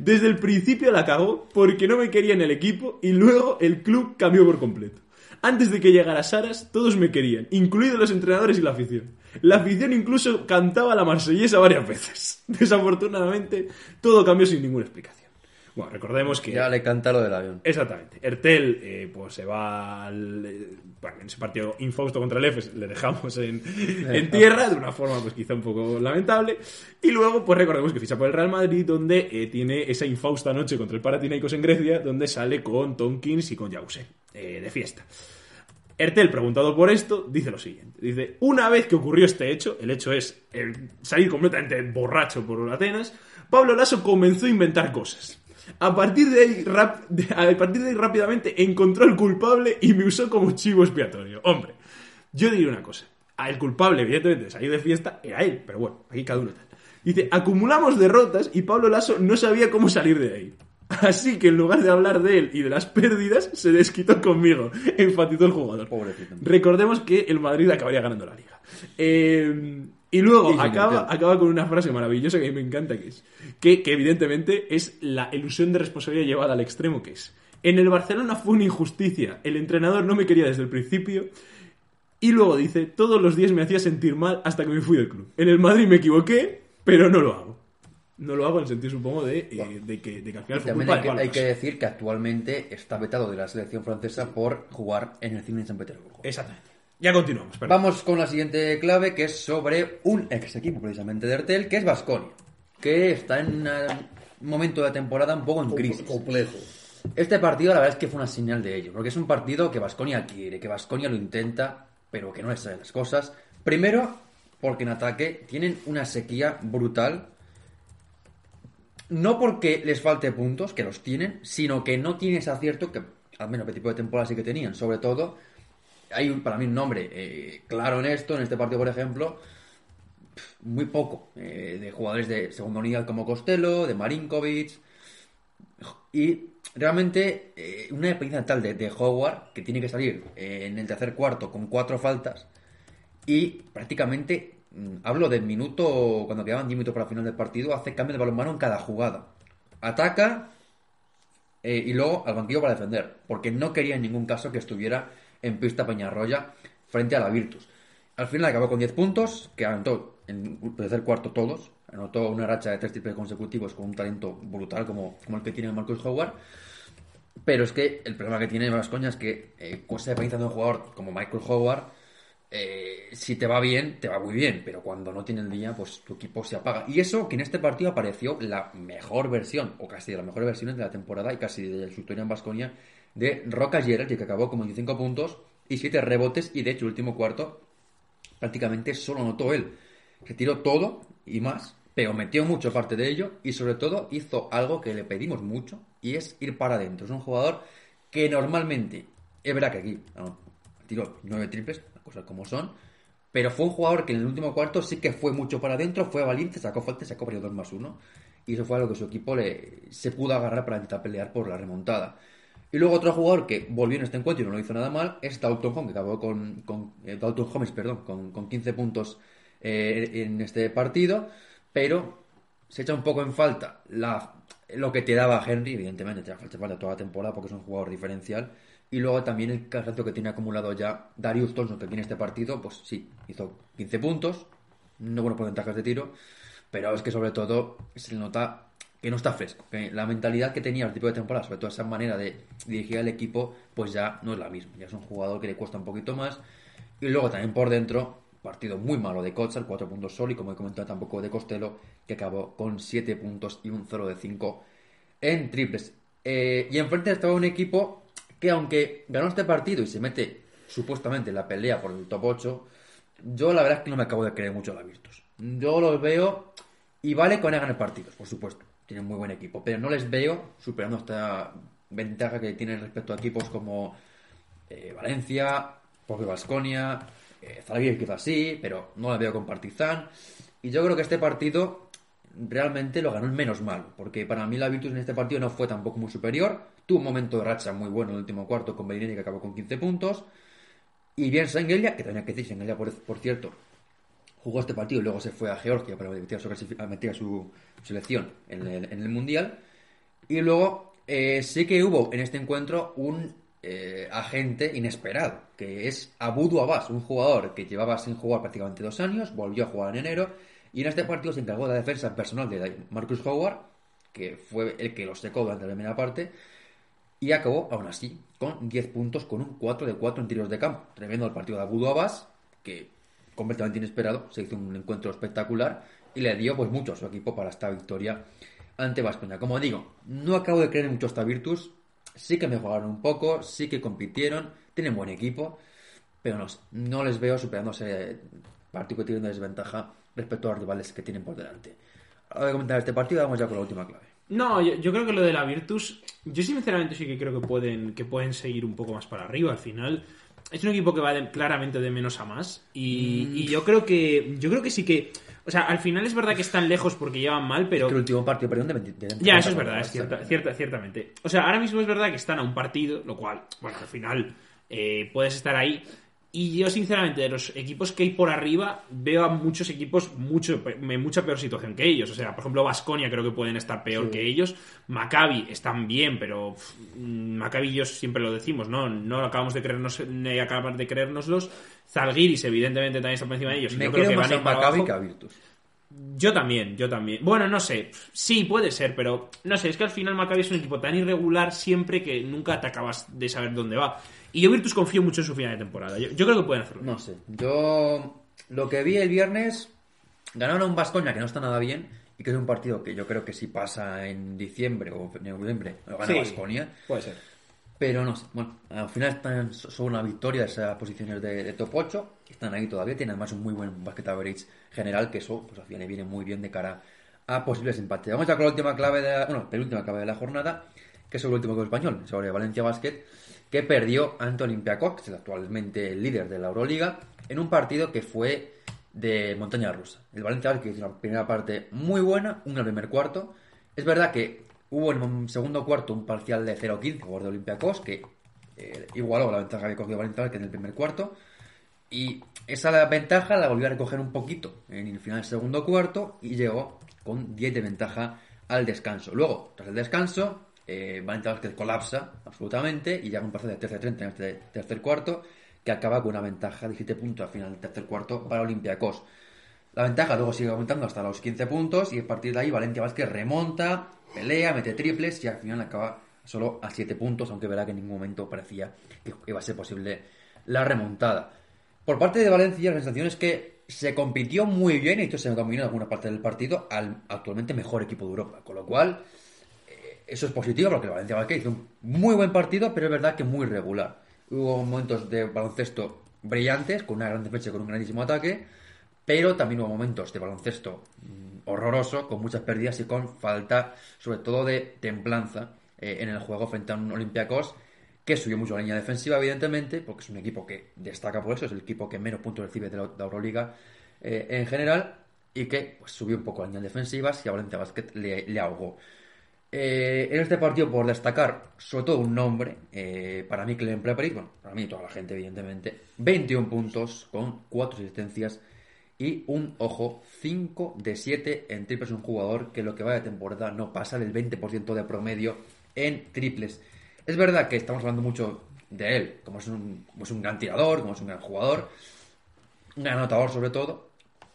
[SPEAKER 1] Desde el principio la cagó porque no me quería en el equipo y luego el club cambió por completo. Antes de que llegara Saras, todos me querían, incluidos los entrenadores y la afición. La afición incluso cantaba la marsellesa varias veces. Desafortunadamente, todo cambió sin ninguna explicación. Bueno, recordemos que...
[SPEAKER 3] Ya le canta lo del avión.
[SPEAKER 1] Exactamente. Ertel eh, pues se va al, eh, bueno, en ese partido infausto contra el EFES le dejamos en, en tierra de una forma pues quizá un poco lamentable y luego pues recordemos que ficha por el Real Madrid donde eh, tiene esa infausta noche contra el Panathinaikos en Grecia donde sale con Tonkins y con Jause eh, de fiesta. Ertel, preguntado por esto, dice lo siguiente. Dice, una vez que ocurrió este hecho, el hecho es el salir completamente borracho por Atenas, Pablo Lasso comenzó a inventar cosas. A partir de ahí, rápidamente encontró al culpable y me usó como chivo expiatorio. Hombre, yo diré una cosa. A el culpable, evidentemente, de salir de fiesta era él, pero bueno, aquí cada uno. Dice, acumulamos derrotas y Pablo Lasso no sabía cómo salir de ahí. Así que en lugar de hablar de él y de las pérdidas, se desquitó conmigo, enfatizó el jugador.
[SPEAKER 3] Pobrecito.
[SPEAKER 1] Recordemos que el Madrid acabaría ganando la liga. Eh, y luego
[SPEAKER 3] Sí,
[SPEAKER 1] acaba con una frase maravillosa que a mí me encanta, que es que, que evidentemente es la ilusión de responsabilidad llevada al extremo, que es en el Barcelona fue una injusticia, el entrenador no me quería desde el principio y luego dice, todos los días me hacía sentir mal hasta que me fui del club. En el Madrid me equivoqué, pero no lo hago. No lo hago en el sentido, supongo, de, eh, de que, de que al final
[SPEAKER 3] También hay que, hay decir que actualmente está vetado de la selección francesa por jugar en el cine de San Petersburgo.
[SPEAKER 1] Exactamente. Ya continuamos, perdón.
[SPEAKER 3] Vamos con la siguiente clave, que es sobre un ex equipo precisamente de Ertel, que es Basconia, que está en un momento de temporada un poco en crisis.
[SPEAKER 2] Complejo.
[SPEAKER 3] Este partido la verdad es que fue una señal de ello, porque es un partido que Basconia quiere, que Basconia lo intenta, pero que no les salen las cosas. Primero, porque en ataque tienen una sequía brutal. No porque les falte puntos, que los tienen, sino que no tienen ese acierto que al menos el tipo de temporada sí que tenían. Sobre todo, hay un- para mí un nombre eh, claro en esto, en este partido por ejemplo, muy poco, eh, de jugadores de segunda unidad como Costello, de Marinkovic, y realmente eh, una dependencia tal de, de Howard que tiene que salir en el tercer cuarto con cuatro faltas y prácticamente, hablo del minuto, cuando quedaban 10 minutos para el final del partido, hace cambio de balonmano en cada jugada. Ataca eh, y luego al banquillo para defender, porque no quería en ningún caso que estuviera en pista Peñarroya frente a la Virtus. Al final acabó con 10 puntos, que anotó en el tercer cuarto todos, anotó una racha de tres triples consecutivos con un talento brutal como, como el que tiene Marcus Howard. Pero es que el problema que tiene Vascoña es que eh, cosa de un jugador como Michael Howard, eh, si te va bien, te va muy bien, pero cuando no tiene el día, pues tu equipo se apaga. Y eso que en este partido apareció la mejor versión, o casi de las mejores versiones de la temporada y casi de su historia en Vasconia, de Roca Gerard, que acabó con 25 puntos y 7 rebotes, y de hecho el último cuarto prácticamente solo anotó él. Se tiró todo y más, pero metió mucho parte de ello y sobre todo hizo algo que le pedimos mucho y es ir para adentro. Es un jugador que normalmente, es verdad que aquí tiró nueve triples, las cosas como son, pero fue un jugador que en el último cuarto sí que fue mucho para adentro, fue valiente, sacó falta y sacó varios 2 más 1. Y eso fue algo que su equipo le, se pudo agarrar para intentar pelear por la remontada. Y luego otro jugador que volvió en este encuentro y no lo hizo nada mal es Dalton Home, que acabó con, con eh, Dalton Holmes, perdón, con, con 15 puntos eh, en este partido, pero se echa un poco en falta la, lo que te daba Henry, evidentemente te hace falta toda la temporada porque es un jugador diferencial, y luego también el cansancio que tiene acumulado ya Darius Thompson, que tiene este partido, pues sí, hizo 15 puntos, no buenos porcentajes de tiro, pero es que sobre todo se nota que no está fresco, que la mentalidad que tenía al tipo de temporada, sobre todo esa manera de dirigir al equipo, pues ya no es la misma, ya es un jugador que le cuesta un poquito más, y luego también por dentro, partido muy malo de Kotsal, 4 puntos solo, y como he comentado tampoco de Costello, que acabó con 7 puntos y un 0 de 5 en triples. Eh, y enfrente estaba un equipo que aunque ganó este partido y se mete supuestamente en la pelea por el top 8, yo la verdad es que no me acabo de creer mucho a la Virtus. Yo los veo y vale con ganar partidos, por supuesto. Tienen muy buen equipo, pero no les veo superando esta ventaja que tienen respecto a equipos como eh, Valencia, propio Vasconia, eh, quizás sí, pero no la veo con Partizan. Y yo creo que este partido realmente lo ganó el menos mal, porque para mí la Virtus en este partido no fue tampoco muy superior. Tuvo un momento de racha muy bueno en el último cuarto con Bellinelli que acabó con 15 puntos. Y bien Sengelia, que hay que decir, Sengelia por, cierto, jugó este partido y luego se fue a Georgia para meter a su selección en el, en el Mundial. Y luego eh, sí que hubo en este encuentro un eh, agente inesperado, que es Abudu Abbas, un jugador que llevaba sin jugar prácticamente dos años, volvió a jugar en enero y en este partido se encargó de la defensa personal de Marcus Howard, que fue el que lo secó durante la primera parte, y acabó aún así con 10 puntos, con un 4 de 4 en tiros de campo. Tremendo el partido de Abudu Abbas, que completamente inesperado, se hizo un encuentro espectacular y le dio pues mucho a su equipo para esta victoria ante Vascoña. Como digo, no acabo de creer mucho esta Virtus, sí que mejoraron un poco, sí que compitieron, tienen buen equipo, pero no, no les veo superándose partido que tienen de desventaja respecto a los rivales que tienen por delante. Ahora de comentar este partido, vamos ya con la última clave.
[SPEAKER 1] No, yo, yo creo que lo de la Virtus, yo sinceramente sí que creo que pueden, que pueden seguir un poco más para arriba. Al final, es un equipo que va de- claramente de menos a más. Y,
[SPEAKER 3] Mm.
[SPEAKER 1] y yo creo que. Yo creo que sí que. O sea, al final es verdad que están lejos porque llevan mal, pero.
[SPEAKER 3] Que el último partido perdieron de 20 de
[SPEAKER 1] Ya, eso es
[SPEAKER 3] 30
[SPEAKER 1] verdad, es cierta- ciertamente. O sea, ahora mismo es verdad que están a un partido, lo cual, bueno, al final eh, puedes estar ahí. Y yo, sinceramente, de los equipos que hay por arriba, veo a muchos equipos mucho, en mucha peor situación que ellos. O sea, por ejemplo, Vasconia creo que pueden estar peor que ellos. Maccabi están bien, pero pff, Maccabi yo siempre lo decimos, ¿no? No acabamos de creernos, ni acabar de creérnoslos. Zalgiris, evidentemente, también está por encima de ellos. y
[SPEAKER 3] Me
[SPEAKER 1] yo creo
[SPEAKER 3] creo
[SPEAKER 1] que
[SPEAKER 3] más
[SPEAKER 1] van a
[SPEAKER 3] Maccabi
[SPEAKER 1] abajo.
[SPEAKER 3] que a Virtus.
[SPEAKER 1] Yo también, yo también. Bueno, no sé. Sí, puede ser, pero no sé. Es que al final Maccabi es un equipo tan irregular siempre que nunca te acabas de saber dónde va. Y yo Virtus confío mucho en su final de temporada. Yo, yo creo que pueden hacerlo.
[SPEAKER 3] No sé. Yo lo que vi el viernes, ganaron a un Vascoña que no está nada bien y que es un partido que yo creo que si pasa en diciembre o en noviembre lo gana
[SPEAKER 1] Sí.
[SPEAKER 3] Vasconia.
[SPEAKER 1] Puede ser.
[SPEAKER 3] Pero no sé, bueno, al final están so- son una victoria esas posiciones de, de top 8, están ahí todavía, tienen además un muy buen basket average general, que eso pues al final viene muy bien de cara a posibles empates. Vamos ya con la última clave de la, bueno, penúltima clave de la jornada, que es el último equipo español, sobre Valencia Basket, que perdió ante Olympiacos, que actualmente el líder de la Euroliga, en un partido que fue de montaña rusa. El Valencia Basket hizo una primera parte muy buena, un primer cuarto. Es verdad que hubo en un segundo cuarto un parcial de 0-15 a favor de Olympiacos, que eh, igualó la ventaja que cogió Valencia Basket en el primer cuarto. Y esa ventaja la volvió a recoger un poquito en el final del segundo cuarto y llegó con 10 de ventaja al descanso. Luego, tras el descanso, eh, Valencia Basket colapsa absolutamente y llega un parcial de 13-30 en este tercer cuarto que acaba con una ventaja de 7 puntos al final del tercer cuarto para Olympiacos. La ventaja luego sigue aumentando hasta los 15 puntos y a partir de ahí Valencia Vázquez remonta, pelea, mete triples y al final acaba solo a 7 puntos, aunque verá que en ningún momento parecía que iba a ser posible la remontada. Por parte de Valencia la sensación es que se compitió muy bien y esto se combinó en alguna parte del partido al actualmente mejor equipo de Europa, con lo cual eso es positivo porque Valencia Vázquez hizo un muy buen partido, pero es verdad que muy regular. Hubo momentos de baloncesto brillantes, con una gran defensa y con un grandísimo ataque, pero también hubo momentos de baloncesto mm, horroroso, con muchas pérdidas y con falta, sobre todo de templanza eh, en el juego frente a un Olympiacos que subió mucho la línea defensiva, evidentemente, porque es un equipo que destaca por eso, es el equipo que menos puntos recibe de la, de Euroliga eh, en general, y que pues, subió un poco la línea defensiva y a Valencia Basket le ahogó. Eh, en este partido, por destacar, sobre todo un nombre, eh, para mí, Clem Preparic, bueno, para mí toda la gente, evidentemente, 21 puntos con 4 asistencias y un ojo, 5 de 7 en triples. Un jugador que lo que va de temporada no pasa del 20% de promedio en triples. Es verdad que estamos hablando mucho de él, como es un, como es un gran tirador, como es un gran jugador, un gran anotador sobre todo,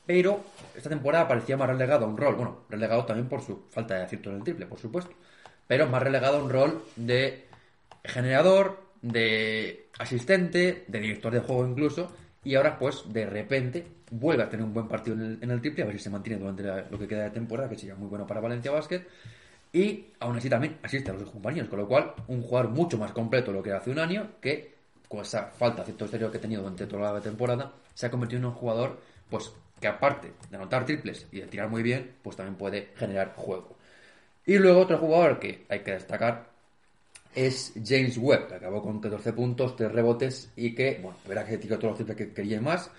[SPEAKER 3] pero esta temporada parecía más relegado a un rol, bueno, relegado también por su falta de acierto en el triple, por supuesto, pero más relegado a un rol de generador, de asistente, de director de juego incluso, y ahora pues de repente vuelve a tener un buen partido en el, triple, a ver si se mantiene durante lo que queda de temporada, que sería muy bueno para Valencia Basket, y aún así también asiste a los compañeros, con lo cual un jugador mucho más completo de lo que hace un año, que con esa falta de cierto exterior que ha tenido durante toda la temporada, se ha convertido en un jugador pues que aparte de anotar triples y de tirar muy bien, pues también puede generar juego. Y luego otro jugador que hay que destacar es James Webb, que acabó con 14 puntos, 3 rebotes y que, bueno, verá que tiró todos los triples que quería más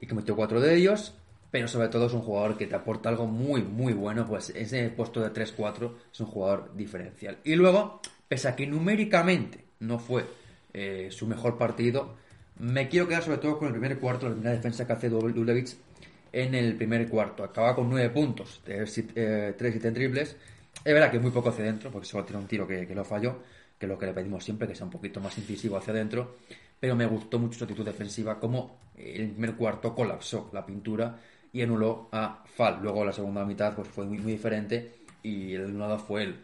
[SPEAKER 3] y que metió 4 de ellos, pero sobre todo es un jugador que te aporta algo muy, muy bueno, pues ese puesto de 3-4 es un jugador diferencial. Y luego, pese a que numéricamente no fue eh, su mejor partido, me quiero quedar sobre todo con el primer cuarto, la primera defensa que hace Dulevich en el primer cuarto. Acaba con 9 puntos, 3 y 7 triples. Es verdad que muy poco hacia adentro, porque solo tiene un tiro que, que lo falló, que es lo que le pedimos siempre, que sea un poquito más incisivo hacia adentro. Pero me gustó mucho su actitud defensiva, como el primer cuarto colapsó la pintura y anuló a Fal. Luego la segunda mitad pues fue muy, muy diferente y el anulado fue él.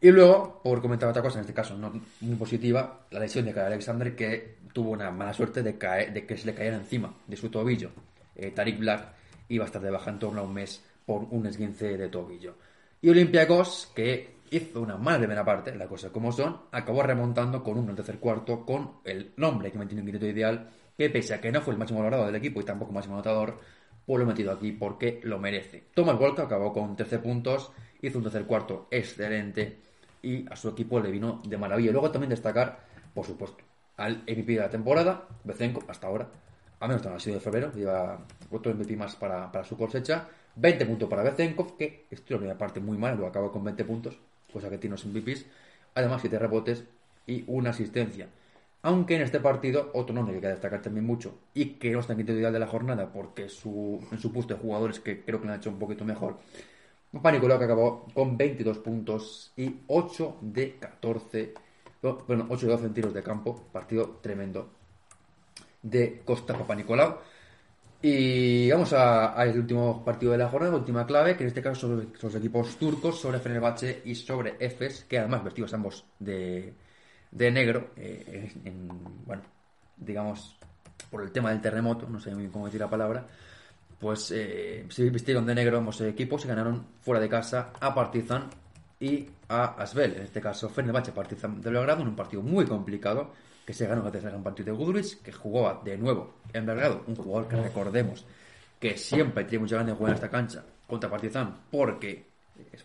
[SPEAKER 3] Y luego, por comentar otra cosa, en este caso no muy positiva, la lesión de Kyle Alexander que tuvo una mala suerte de, caer, de que se le cayera encima de su tobillo. Eh, Tariq Black iba a estar de baja en torno a un mes por un esguince de tobillo. Y Olympiacos, que hizo una mala primera parte, las cosas como son, acabó remontando con el tercer cuarto, con el nombre que mantiene un quinteto ideal, que pese a que no fue el máximo valorado del equipo y tampoco máximo anotador, pues lo he metido aquí porque lo merece. Thomas Walker acabó con 13 puntos, hizo un tercer cuarto excelente y a su equipo le vino de maravilla. Luego también destacar, por supuesto, al MVP de la temporada, Bezenko, hasta ahora. A menos ha sido de febrero, lleva otro MVP más para, para su cosecha. 20 puntos para Bezenkov, que estuvo la primera parte muy mal, lo acaba con 20 puntos, cosa que tiene los MVPs. Además, 7 rebotes y una asistencia. Aunque en este partido, otro nombre que hay que destacar también mucho y que no está en quinto ideal de la jornada porque su, en su puesto de jugadores que creo que lo han hecho un poquito mejor. Panicolao que acabó con 22 puntos y 8 de 14, bueno, 8 de 12 en tiros de campo. Partido tremendo de Costa Papa Nicolau. Y vamos al último partido de la jornada, última clave, que en este caso son los equipos turcos sobre Fenerbahce y sobre Efes, que además vestidos ambos de, de negro, eh, en, bueno, digamos, por el tema del terremoto, no sé muy bien cómo decir la palabra, pues eh, se vistieron de negro ambos equipos y ganaron fuera de casa a Partizan y a Asbel, en este caso Fenerbahce Partizan de Belgrado, en un partido muy complicado, que se ganó gracias al gran partido de Guduric, que jugaba de nuevo en Belgrado, un jugador que recordemos que siempre tiene mucha ganas de jugar en esta cancha contra Partizan, porque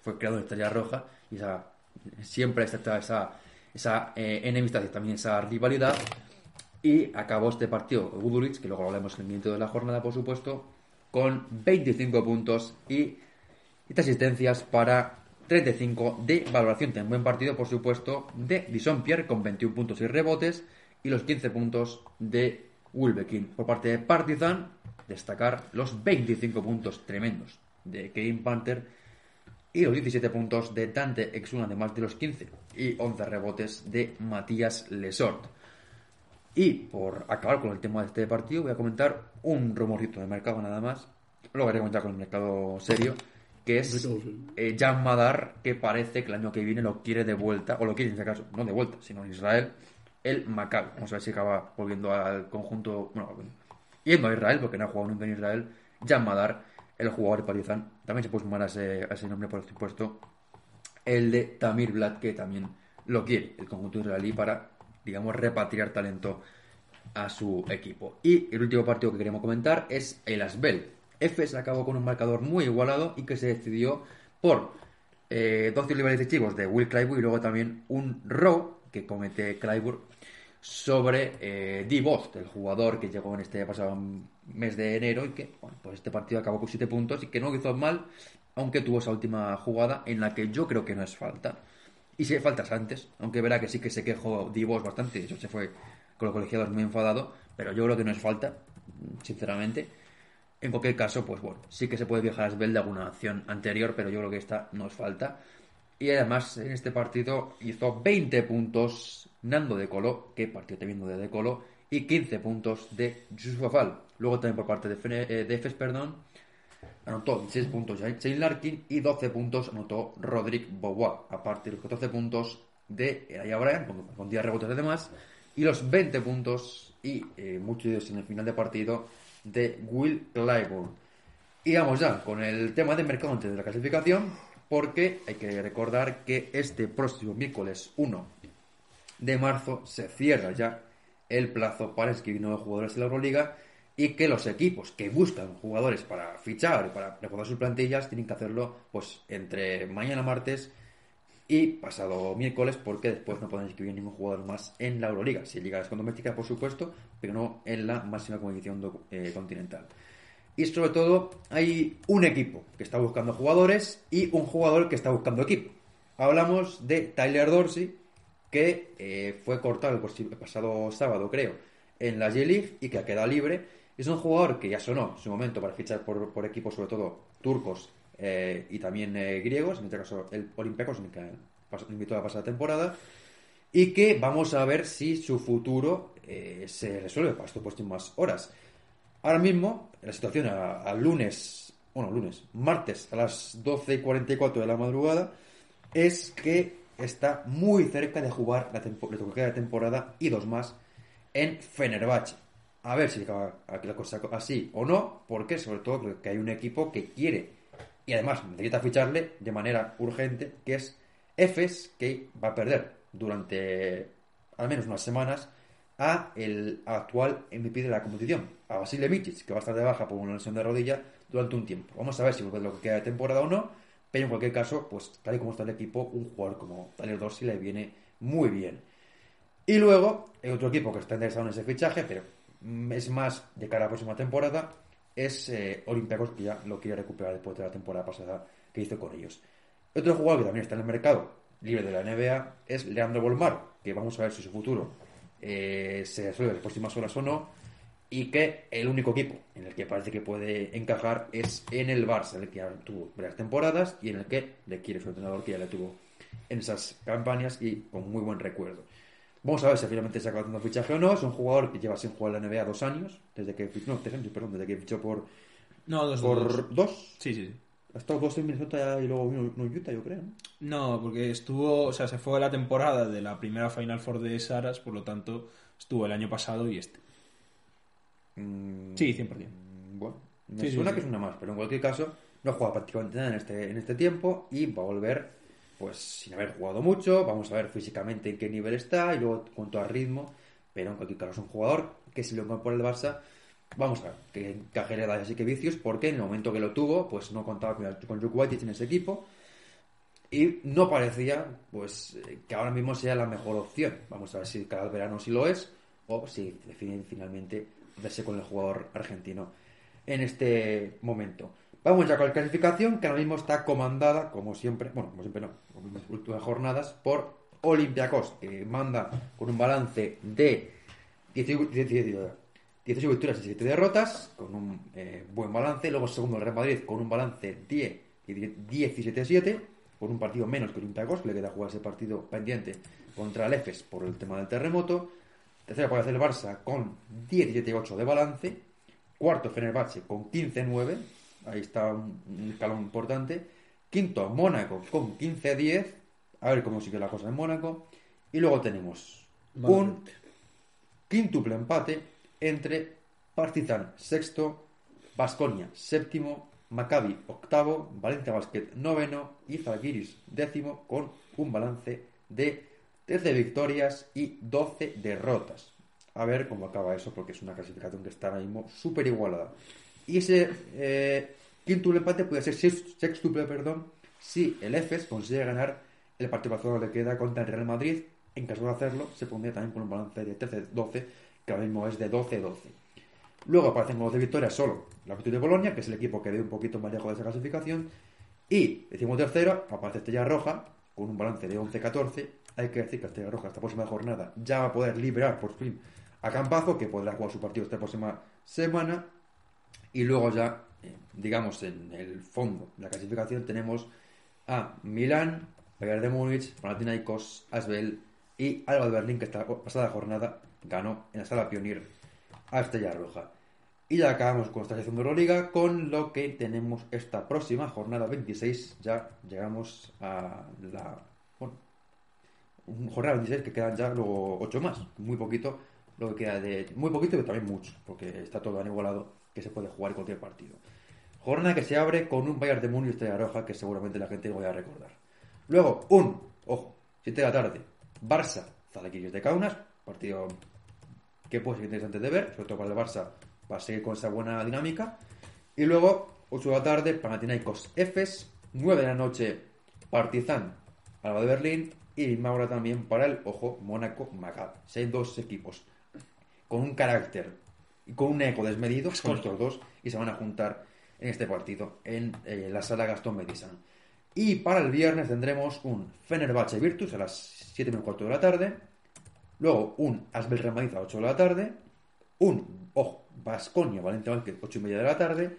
[SPEAKER 3] fue creado en Estrella Roja y esa, siempre está esa, esa eh, enemistad y también esa rivalidad. Y acabó este partido Guduric, que luego hablaremos en el minuto de la jornada, por supuesto, con 25 puntos y 7 asistencias para 35 de valoración. Un buen partido, por supuesto, de Dison Pierre con 21 puntos y rebotes y los 15 puntos de Wilbekin. Por parte de Partizan, destacar los 25 puntos tremendos de Kevin Panther y los 17 puntos de Dante Exuna, además de los 15 y 11 rebotes de Matías Lesort. Y por acabar con el tema de este partido, voy a comentar un rumorcito de mercado nada más. Luego voy a comentar con el mercado serio que es eh, Jan Madar, que parece que el año que viene lo quiere de vuelta, o lo quiere en este caso, no de vuelta, sino en Israel, el Maccabi. Vamos a ver si acaba volviendo al conjunto, bueno, yendo a Israel, porque no ha jugado nunca en Israel. Jan Madar, el jugador de Partizan, también se puede sumar a ese, a ese nombre, por supuesto. El de Tamir Blad, que también lo quiere el conjunto israelí para, digamos, repatriar talento a su equipo. Y el último partido que queremos comentar es el Asbel, Efes acabó con un marcador muy igualado y que se decidió por eh, dos libres decisivos de Will Clyburn y luego también un row que comete Clyburn sobre eh, D. Bost, el jugador que llegó en este pasado mes de enero y que, bueno, pues este partido acabó con 7 puntos y que no hizo mal, aunque tuvo esa última jugada en la que yo creo que no es falta. Y si hay faltas antes, aunque verá que sí que se quejó D. Bost bastante, de hecho se fue con los colegiados muy enfadado, pero yo creo que no es falta, sinceramente. En cualquier caso, pues bueno, sí que se puede viajar a Asbel de alguna acción anterior, pero yo creo que esta nos falta. Y además, en este partido hizo 20 puntos Nando de Colo, que partió teniendo de De Colo, y 15 puntos de Yusuf Luego también por parte de, eh, de Efes, perdón, anotó 16 puntos Shane Larkin y 12 puntos anotó Roderick Bobois. Aparte de los 14 puntos de Elijah Bryan, con, 10 rebotes además, y los 20 puntos y eh, muchos de en el final de partido de Will Clyburn. Y vamos ya con el tema de mercado antes de la clasificación, porque hay que recordar que este próximo miércoles 1 de marzo se cierra ya el plazo para escribir nuevos jugadores en la Euroliga y que los equipos que buscan jugadores para fichar y para recordar sus plantillas tienen que hacerlo pues entre mañana martes y pasado miércoles porque después no pueden inscribir ningún jugador más en la Euroliga. Si llega con doméstica, por supuesto, pero no en la máxima competición eh, continental. Y sobre todo hay un equipo que está buscando jugadores y un jugador que está buscando equipo. Hablamos de Tyler Dorsey, que eh, fue cortado el pasado sábado, creo, en la J-League y que ha quedado libre. Es un jugador que ya sonó en su momento para fichar por, por equipos, sobre todo turcos eh, y también eh, griegos, en este caso el Olympiacos, que invitó a la pasada temporada, y que vamos a ver si su futuro eh, se resuelve para estas próximas horas. Ahora mismo, la situación al lunes, bueno, lunes, martes a las 12 y 44 de la madrugada, es que está muy cerca de jugar la, la temporada y dos más en Fenerbahce. A ver si acaba la cosa así o no, porque sobre todo creo que hay un equipo que quiere y además necesita ficharle de manera urgente, que es Efes, que va a perder durante al menos unas semanas a el actual MVP de la competición, a Basile Mitic, que va a estar de baja por una lesión de rodilla durante un tiempo. Vamos a ver si vuelve lo que queda de temporada o no, pero en cualquier caso, pues tal y como está el equipo, un jugador como Tyler Dorsey le viene muy bien. Y luego, el otro equipo que está interesado en ese fichaje, pero es más de cara a la próxima temporada, es eh, Olympiacos, que ya lo quiere recuperar después de la temporada pasada que hizo con ellos. Otro jugador que también está en el mercado, libre de la NBA, es Leandro Bolmar, que vamos a ver si su futuro eh, se resuelve en las próximas horas o no, y que el único equipo en el que parece que puede encajar es en el Barça, en el que ya tuvo varias temporadas y en el que le quiere su entrenador que ya le tuvo en esas campañas y con muy buen recuerdo. Vamos a ver si finalmente se acaba haciendo fichaje o no. Es un jugador que lleva sin jugar en la NBA dos años, desde que, no, tres años, perdón, desde que fichó por,
[SPEAKER 1] No, dos,
[SPEAKER 3] por
[SPEAKER 1] dos.
[SPEAKER 3] dos.
[SPEAKER 1] Sí, sí, sí.
[SPEAKER 3] Ha estado dos en Minnesota y luego uno en Utah, yo creo. ¿no?
[SPEAKER 1] No, porque estuvo, o sea, se fue la temporada de la primera Final Four de Saras, por lo tanto, estuvo el año pasado y este.
[SPEAKER 3] Mm,
[SPEAKER 1] Sí, 100%.
[SPEAKER 3] Bueno, me
[SPEAKER 1] Sí,
[SPEAKER 3] suena
[SPEAKER 1] sí.
[SPEAKER 3] que es una más, pero en cualquier caso no ha jugado prácticamente nada en este, en este tiempo y va a volver pues sin haber jugado mucho. Vamos a ver físicamente en qué nivel está y luego cuanto a ritmo, pero en cualquier caso es un jugador que si lo incorpora el Barça, vamos a ver que da así que vicios porque en el momento que lo tuvo, pues no contaba con, con White en ese equipo y no parecía pues que ahora mismo sea la mejor opción. Vamos a ver si cada verano sí lo es o si deciden finalmente verse con el jugador argentino en este momento. Vamos ya con la clasificación que ahora mismo está comandada, como siempre, bueno, como siempre no, como en las últimas jornadas, por Olympiacos, que manda con un balance de 18, 18 18 victorias y 7 derrotas, con un eh, buen balance. Luego segundo el Real Madrid con un balance 10 y 17-7, con un partido menos que Olympiacos, que le queda jugar ese partido pendiente contra el EFES por el tema del terremoto. Tercera aparece el Barça con 17-8 de balance. Cuarto Fenerbahce con 15-9. Ahí está un, un escalón importante. Quinto Mónaco con 15-10. A ver cómo sigue la cosa en Mónaco. Y luego tenemos un quíntuple empate entre Partizan sexto, Basconia séptimo, Maccabi octavo, Valencia Basket noveno y Zalgiris décimo con un balance de 13 victorias y 12 derrotas. A ver cómo acaba eso porque es una clasificación que está ahora mismo súper igualada. Y ese eh, quíntuple empate puede ser sex- sextuple, perdón, si el EFES consigue ganar el partido que le queda contra el Real Madrid. En caso de hacerlo, se pondría también con un balance de 13-12, que ahora mismo es de 12-12. Luego aparecen con 12 victorias solo la Virtus de Bolonia, que es el equipo que ve un poquito más lejos de esa clasificación. Y decimos tercero, aparece Estrella Roja, con un balance de 11-14. Hay que decir que Estrella Roja esta próxima jornada ya va a poder liberar por fin a Campazo, que podrá jugar su partido esta próxima semana. Y luego ya, eh, digamos, en el fondo de la clasificación tenemos a Milán, Bayern de Múnich, Panathinaikos, Asbel y Alba de Berlín, que esta pasada jornada ganó en la sala Pionir a Estrella Roja. Y ya acabamos con esta sección de Euroliga, con lo que tenemos esta próxima jornada 26. Ya llegamos a la. Bueno, jornada 26 que quedan ya luego 8 más. Muy poquito, lo que queda de. Muy poquito, pero también mucho, porque está todo igualado que se puede jugar cualquier partido. Jornada que se abre con un Bayern de Múnich Estrella Roja que seguramente la gente voy a recordar. Luego, un, ojo, 7 de la tarde, Barça, Zalaquiris de Kaunas, partido que puede ser interesante de ver, sobre todo para el Barça, va a seguir con esa buena dinámica. Y luego, 8 de la tarde, Panathinaikos Efes, 9 de la noche, Partizan, Alba de Berlín, y misma hora también para el, ojo, Mónaco Maccabi. Hay dos equipos con un carácter con un eco desmedido, son estos dos, y se van a juntar en este partido en eh, la sala Gastón Medisán. Y para el viernes tendremos un Fenerbahce Virtus a las 7 menos cuarto de la tarde. Luego un Asbel Real Madrid a las 8 de la tarde. Un, ojo, Basconia Valencia Basket 8 y media de la tarde.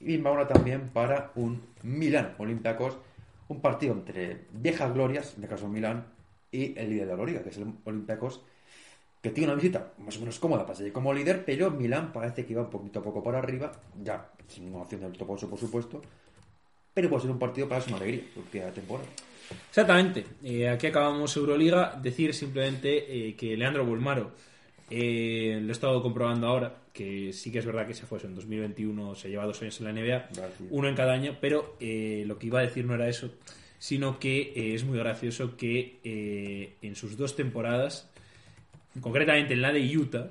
[SPEAKER 3] Y misma hora también para un Milán Olympiacos. Un partido entre viejas glorias, en este caso Milán, y el líder de la Liga, que es el Olympiacos, que tiene una visita más o menos cómoda para seguir como líder, pero Milán parece que va un poquito a poco para arriba, ya sin ninguna opción del top 8, por supuesto. Pero puede ser un partido para una alegría, porque la temporada.
[SPEAKER 1] Exactamente. Eh, aquí acabamos Euroliga. Decir simplemente eh, que Leandro Bulmaro, eh, lo he estado comprobando ahora, que sí que es verdad que se fue eso, en 2021, se lleva dos años en la NBA,
[SPEAKER 3] Gracias.
[SPEAKER 1] uno en cada año, pero eh, lo que iba a decir no era eso, sino que es muy gracioso que en sus dos temporadas, concretamente en la de Utah,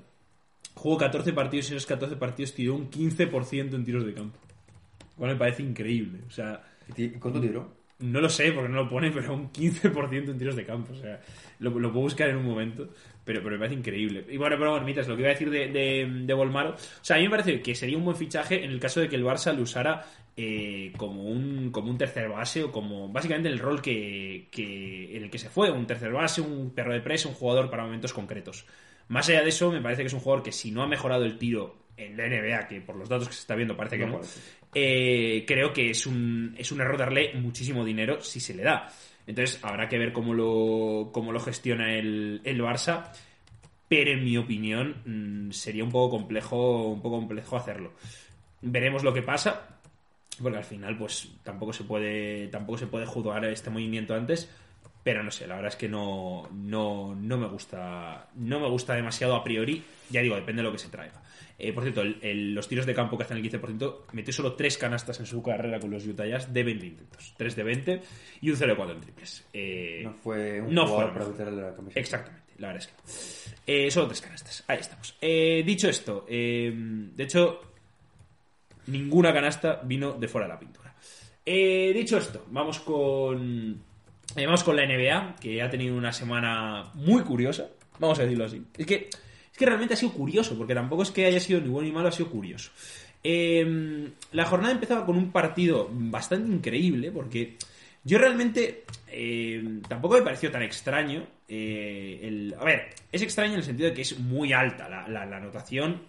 [SPEAKER 1] jugó 14 partidos y en esos 14 partidos tiró un 15% en tiros de campo. Lo cual me parece increíble. O sea,
[SPEAKER 3] ¿Y ti- cuánto tiró?
[SPEAKER 1] No lo sé porque no lo pone, pero un 15% en tiros de campo. O sea, lo, lo puedo buscar en un momento, pero, pero me parece increíble. Y bueno, pero bueno, mientras lo que iba a decir de, de, de Volmaro, o sea, a mí me parece que sería un buen fichaje en el caso de que el Barça lo usara eh, como, un, como un tercer base o como básicamente el rol que, que, en el que se fue, un tercer base, un perro de presa, un jugador para momentos concretos. Más allá de eso, me parece que es un jugador que si no ha mejorado el tiro en la NBA, que por los datos que se está viendo parece que no, eh, creo que es un, es un error darle muchísimo dinero si se le da. Entonces habrá que ver cómo lo, cómo lo gestiona el, el Barça, pero en mi opinión mm, sería un poco complejo, un poco complejo hacerlo. Veremos lo que pasa, porque al final pues tampoco se puede tampoco se puede juzgar este movimiento antes pero no sé la verdad es que no no, no me gusta no me gusta demasiado a priori ya digo depende de lo que se traiga eh, por cierto el, el, los tiros de campo que hacen el 15% metió solo 3 canastas en su carrera con los Utah Jazz de 20 intentos 3 de 20 y un 0 de 4 en triples eh,
[SPEAKER 3] No fue un
[SPEAKER 1] no
[SPEAKER 3] jugador para la camiseta.
[SPEAKER 1] Exactamente, la verdad es que. Eh, solo tres canastas. Ahí estamos. Dicho esto, de hecho, ninguna canasta vino de fuera de la pintura. Eh, dicho esto, vamos con. vamos con la NBA, que ha tenido una semana muy curiosa. Vamos a decirlo así. Es que, es que realmente ha sido curioso, porque tampoco es que haya sido ni bueno ni malo, ha sido curioso. Eh, la jornada empezaba con un partido bastante increíble, porque yo realmente eh, tampoco me pareció tan extraño. eh, el, a ver, es extraño en el sentido de que es muy alta la, anotación.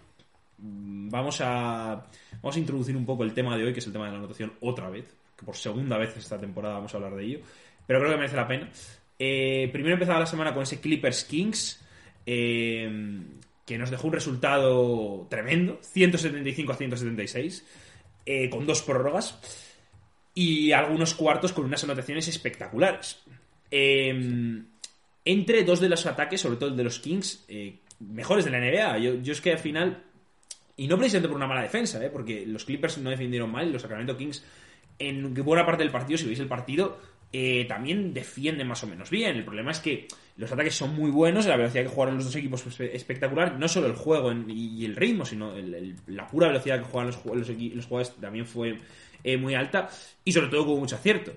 [SPEAKER 1] Vamos a, vamos a introducir un poco el tema de hoy, que es el tema de la anotación otra vez, que por segunda vez esta temporada vamos a hablar de ello, pero creo que merece la pena. Eh, primero empezaba la semana con ese Clippers Kings, eh, que nos dejó un resultado tremendo, 175 a 176, eh, con dos prórrogas y algunos cuartos con unas anotaciones espectaculares. Eh, entre dos de los ataques, sobre todo el de los Kings, eh, mejores de la NBA. Yo, yo es que al final, y no precisamente por una mala defensa, porque los Clippers no defendieron mal los Sacramento Kings, en buena parte del partido, si veis el partido, eh, también defienden más o menos bien. El problema es que los ataques son muy buenos, la velocidad que jugaron los dos equipos fue espectacular, no solo el juego y el ritmo, sino la pura velocidad que juegan los, jugadores también fue eh, muy alta y sobre todo con mucho acierto.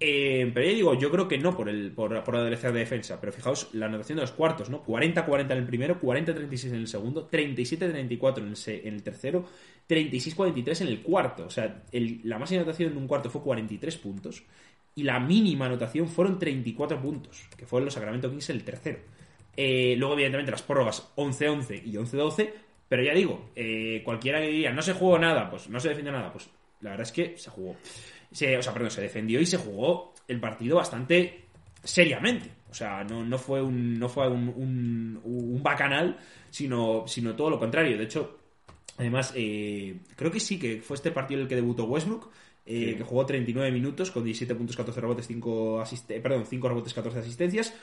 [SPEAKER 1] Eh, pero ya digo, yo creo que no por el por, por aderecer de defensa, pero fijaos la anotación de los cuartos, ¿no? 40-40 en el primero, 40-36 en el segundo, 37-34 en el, en el tercero, 36-43 en el cuarto. O sea, la máxima anotación en un cuarto fue 43 puntos y la mínima anotación fueron 34 puntos, que fueron los Sacramento Kings en el tercero. Eh, luego, evidentemente, las prórrogas 11-11 y 11-12, pero ya digo, eh, cualquiera que diría no se jugó nada, pues no se defendió nada, pues la verdad es que se jugó. Se, o sea, perdón, se defendió y se jugó el partido bastante seriamente. O sea, no, no fue un, no fue un, bacanal, sino, sino todo lo contrario. De hecho, además, eh, creo que sí, que fue este partido el que debutó Westbrook, eh,
[SPEAKER 3] Sí.
[SPEAKER 1] que jugó 39 minutos con 17 puntos, 14 rebotes, 5, asiste perdón, 5 rebotes, 14 asistencias.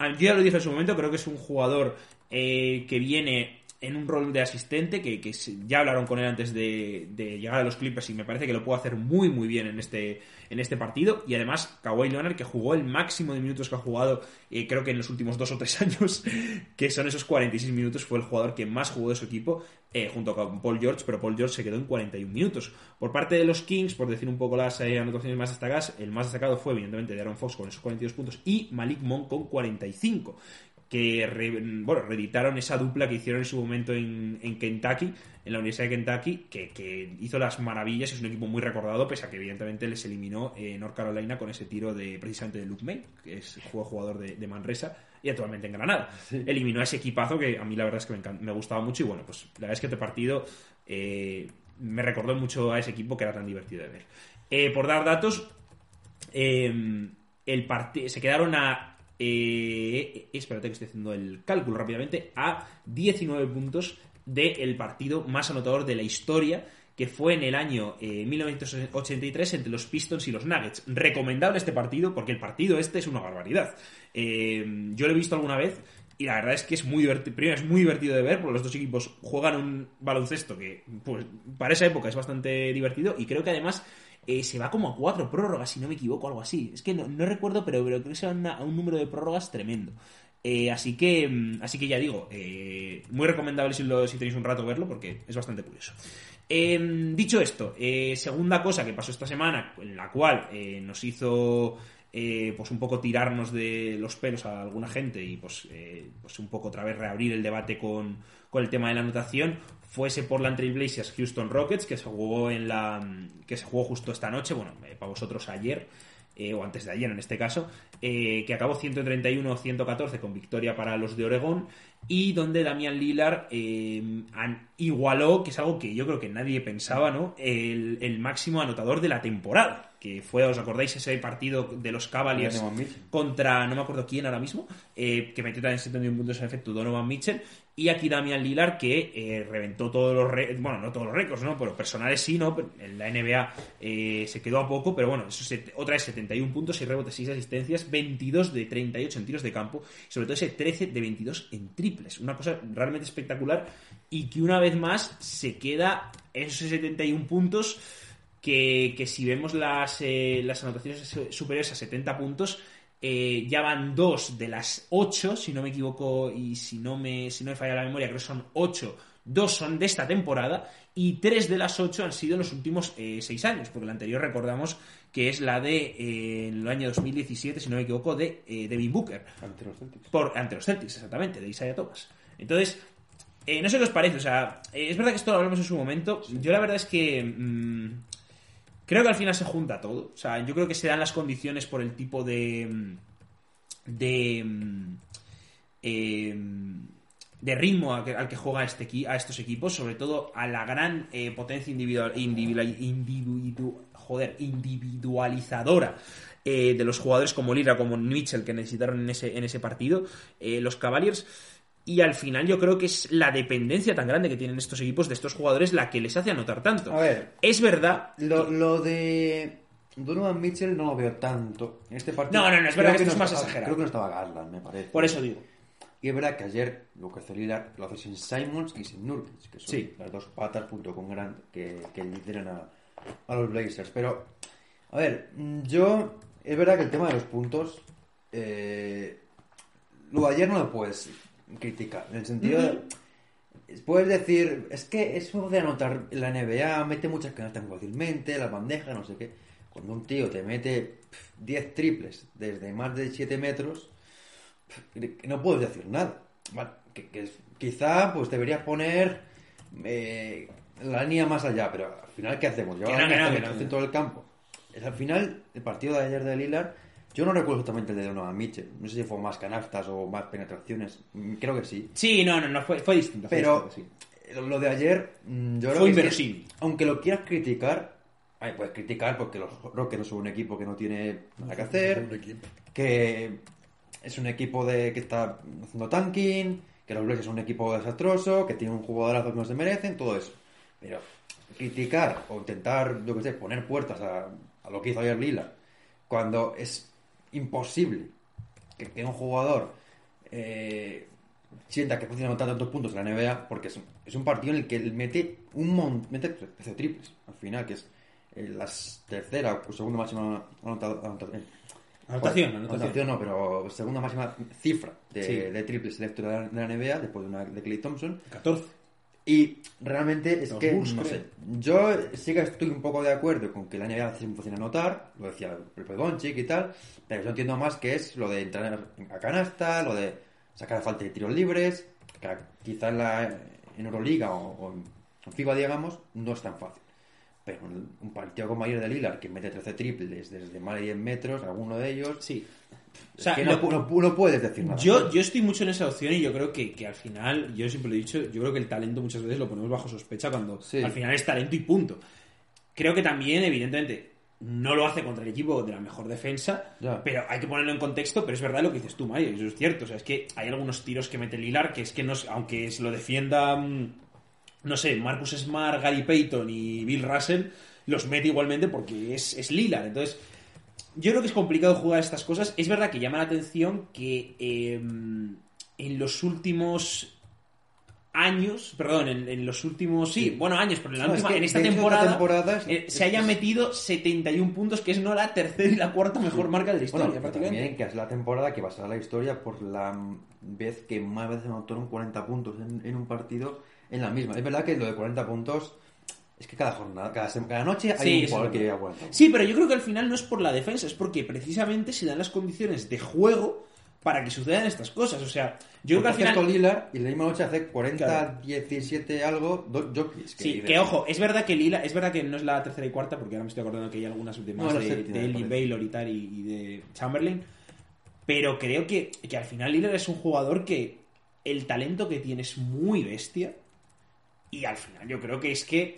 [SPEAKER 1] Yo ya lo dije en su momento, creo que es un jugador eh, que viene en un rol de asistente, que, que ya hablaron con él antes de, de llegar a los Clippers y me parece que lo puede hacer muy muy bien en este, en este partido. Y además, Kawhi Leonard, que jugó el máximo de minutos que ha jugado, eh, creo que en los últimos dos o tres años, que son esos 46 minutos, fue el jugador que más jugó de su equipo, eh, junto con Paul George, pero Paul George se quedó en 41 minutos. Por parte de los Kings, por decir un poco las eh, anotaciones más destacadas, el más destacado fue evidentemente de Aaron Fox con esos 42 puntos y Malik Monk con 45 que re- bueno, reeditaron esa dupla que hicieron en su momento en, en Kentucky, en la Universidad de Kentucky, que, que hizo las maravillas, es un equipo muy recordado, pese a que evidentemente les eliminó eh, North Carolina con ese tiro de precisamente de Luke May, que es jugador de, de Manresa y actualmente en Granada. Eliminó a ese equipazo que a mí la verdad es que me, me gustaba mucho y bueno, pues la verdad es que este partido eh, me recordó mucho a ese equipo que era tan divertido de ver. Eh, por dar datos, eh, el partido se quedaron a eh, espérate que estoy haciendo el cálculo rápidamente a 19 puntos del partido más anotador de la historia que fue en el año eh, 1983 entre los Pistons y los Nuggets. Recomendable este partido porque el partido este es una barbaridad. Eh, yo lo he visto alguna vez y la verdad es que es muy divertido. Primero, es muy divertido de ver porque los dos equipos juegan un baloncesto que, pues, para esa época es bastante divertido y creo que además eh, se va como a cuatro prórrogas, si no me equivoco, algo así. Es que no, recuerdo, pero, creo que se va a un número de prórrogas tremendo. Eh, así que mm, así que ya digo, eh, muy recomendable si, tenéis un rato verlo porque es bastante curioso. Eh, dicho esto, segunda cosa que pasó esta semana, en la cual nos hizo pues un poco tirarnos de los pelos a alguna gente y pues, pues un poco otra vez reabrir el debate con, con el tema de la anotación, fue ese Portland Trail Blazers Houston Rockets que se jugó en la que se jugó justo esta noche, bueno, eh, para vosotros ayer eh, o antes de ayer en este caso, eh, que acabó 131-114 con victoria para los de Oregón y donde Damian Lillard eh, igualó, que es algo que yo creo que nadie pensaba, ¿no? El, el máximo anotador de la temporada, que fue, ¿os acordáis ese partido de los Cavaliers contra, no me acuerdo quién ahora mismo, eh, que metió también 71 puntos en efecto Donovan Mitchell, y aquí Damian Lillard que eh, reventó todos los récords, bueno, no todos los récords, ¿no? Pero personales sí, ¿no? En la NBA se quedó a poco, pero bueno, eso se- otra vez 71 puntos, 6 rebotes, 6 asistencias, 22 de 38 en tiros de campo, sobre todo ese 13 de 22 en una cosa realmente espectacular, y que una vez más se queda en esos 71 puntos que, que si vemos las, eh, las anotaciones su- superiores a 70 puntos, eh, ya van dos de las 8, si no me equivoco y si no me, si no me falla la memoria, creo que son 8, dos son de esta temporada y tres de las 8 han sido en los últimos 6 años, porque la anterior recordamos que es la de eh, en el año 2017, si no me equivoco, de eh, Devin Booker
[SPEAKER 3] Ante los Celtics.
[SPEAKER 1] por, ante los Celtics, exactamente, de Isaiah Thomas. Entonces, eh, no sé qué os parece, o sea, es verdad que esto lo hablamos en su momento. Yo la verdad es que mm, creo que al final se junta todo. O sea, yo creo que se dan las condiciones por el tipo de. mm, de. mm, eh, de ritmo al que, al que juega este, a estos equipos, sobre todo a la gran potencia individual, individual, individu- joder, individualizadora eh, de los jugadores como Lira, como Mitchell, que necesitaron en ese, en ese partido, eh, los Cavaliers. Y al final yo creo que es la dependencia tan grande que tienen estos equipos de estos jugadores la que les hace anotar tanto.
[SPEAKER 3] A ver.
[SPEAKER 1] Es verdad.
[SPEAKER 3] Lo, lo de Donovan Mitchell no lo veo tanto. En este partido.
[SPEAKER 1] No, no, no, es verdad que esto es
[SPEAKER 3] no
[SPEAKER 1] más
[SPEAKER 3] estaba-
[SPEAKER 1] exagerado.
[SPEAKER 3] Creo que no estaba Garland, me parece.
[SPEAKER 1] Por eso digo.
[SPEAKER 3] Y es verdad que ayer Lucas Lillard lo hace sin Simons y sin Nurkic, que son
[SPEAKER 1] Sí.
[SPEAKER 3] las dos patas junto con Grant que, que lideran a, a los Blazers. Pero, a ver, mm, yo. Es verdad que el tema de los puntos. Eh, lo de ayer no lo puedes criticar. En el sentido de. Puedes decir, es que es de anotar la NBA, mete muchas canastas fácilmente, las bandejas, no sé qué. Cuando un tío te mete pf, 10 triples desde más de 7 metros, no puedes decir nada. Que, que quizá pues deberías poner eh, la línea más allá, pero al final, ¿qué hacemos? Llevar
[SPEAKER 1] Que no, no, no,
[SPEAKER 3] el
[SPEAKER 1] que
[SPEAKER 3] centro del campo. Es al final, el partido de ayer de Lillard, yo no recuerdo exactamente el de Donovan Mitchell. No sé si fue más canastas o más penetraciones. Mm, Creo que sí.
[SPEAKER 1] Sí, no, no, no, fue, fue distinto. fue
[SPEAKER 3] Pero
[SPEAKER 1] distinto, sí.
[SPEAKER 3] lo- de ayer, mm, yo creo
[SPEAKER 1] Fue
[SPEAKER 3] que es que, aunque lo quieras criticar, ay, puedes criticar porque los Rockets son un equipo que no tiene nada que hacer, que es un equipo de que está haciendo tanking, que los Blazers son un equipo desastroso, que tiene un jugadorazo que no se merecen, todo eso. Pero criticar o intentar, yo qué sé, poner puertas a, a lo que hizo ayer Lila, cuando es imposible que, que un jugador eh, sienta que fácil anotar tantos puntos en la NBA, porque es, un- es un partido en el que él mete un montón, mete 13 triples al final, que es eh, la tercera o segunda máxima eh,
[SPEAKER 1] Anotación, anotación.
[SPEAKER 3] no, pero segunda máxima cifra de,
[SPEAKER 1] Sí.
[SPEAKER 3] de triples de la, de la NBA, después de una de Clay Thompson.
[SPEAKER 1] 14.
[SPEAKER 3] Y realmente es
[SPEAKER 1] Los
[SPEAKER 3] que, no sé, yo sí que estoy un poco de acuerdo con que la NBA es muy fácil anotar, lo decía el Doncic y tal, pero yo entiendo más que es lo de entrar a canasta, lo de sacar a falta de tiros libres, que quizá en, la, en Euroliga o, o en FIBA, digamos, no es tan fácil. Pero un partido como ayer de Lillard, que mete 13 triples desde más de 10 metros, alguno de ellos,
[SPEAKER 1] Sí. O
[SPEAKER 3] es
[SPEAKER 1] sea,
[SPEAKER 3] que
[SPEAKER 1] lo-
[SPEAKER 3] no, no no puedes decir nada.
[SPEAKER 1] Yo, yo estoy mucho en esa opción y yo creo que, que al final, yo siempre lo he dicho, yo creo que el talento muchas veces lo ponemos bajo sospecha cuando
[SPEAKER 3] Sí.
[SPEAKER 1] al final es talento y punto. Creo que también, evidentemente, no lo hace contra el equipo de la mejor defensa,
[SPEAKER 3] Ya.
[SPEAKER 1] pero hay que ponerlo en contexto, pero es verdad lo que dices tú, Mario, eso es cierto. O sea, es que hay algunos tiros que mete Lilar que es que no, aunque se lo defienda, mm, no sé, Marcus Smart, Gary Payton y Bill Russell, los mete igualmente porque es, es Lillard. Entonces, yo creo que es complicado jugar estas cosas. Es verdad que llama la atención que eh, en los últimos años, perdón, en, en los últimos, sí, bueno, años, pero en, la
[SPEAKER 3] No,
[SPEAKER 1] última-
[SPEAKER 3] es que
[SPEAKER 1] en esta temporada,
[SPEAKER 3] temporada es-
[SPEAKER 1] eh,
[SPEAKER 3] es-
[SPEAKER 1] se hayan
[SPEAKER 3] es-
[SPEAKER 1] metido 71 puntos, que es no la tercera y la cuarta mejor marca de la historia,
[SPEAKER 3] Bueno,
[SPEAKER 1] prácticamente.
[SPEAKER 3] también que es la temporada que va a ser la historia por la vez que más veces anotaron 40 puntos en, en un partido en la misma. Es verdad que lo de 40 puntos es que cada jornada, cada, cada noche hay
[SPEAKER 1] Sí,
[SPEAKER 3] un jugador que llega a 40 puntos.
[SPEAKER 1] Sí, pero yo creo que al final no es por la defensa, es porque precisamente se dan las condiciones de juego para que sucedan estas cosas. O sea, yo creo que al
[SPEAKER 3] Porque
[SPEAKER 1] final.
[SPEAKER 3] Lillard y la misma noche hace 40,
[SPEAKER 1] Claro.
[SPEAKER 3] 17 algo, jockeys.
[SPEAKER 1] Sí, que ojo, es verdad que Lila, es verdad que no es la tercera y cuarta, porque ahora me estoy acordando que hay algunas de más
[SPEAKER 3] No,
[SPEAKER 1] de,
[SPEAKER 3] séptima,
[SPEAKER 1] de Ellie. Baylor y tal y, y de Chamberlain. Pero creo que, que al final Lillard es un jugador que el talento que tiene es muy bestia. Y al final yo creo que es que.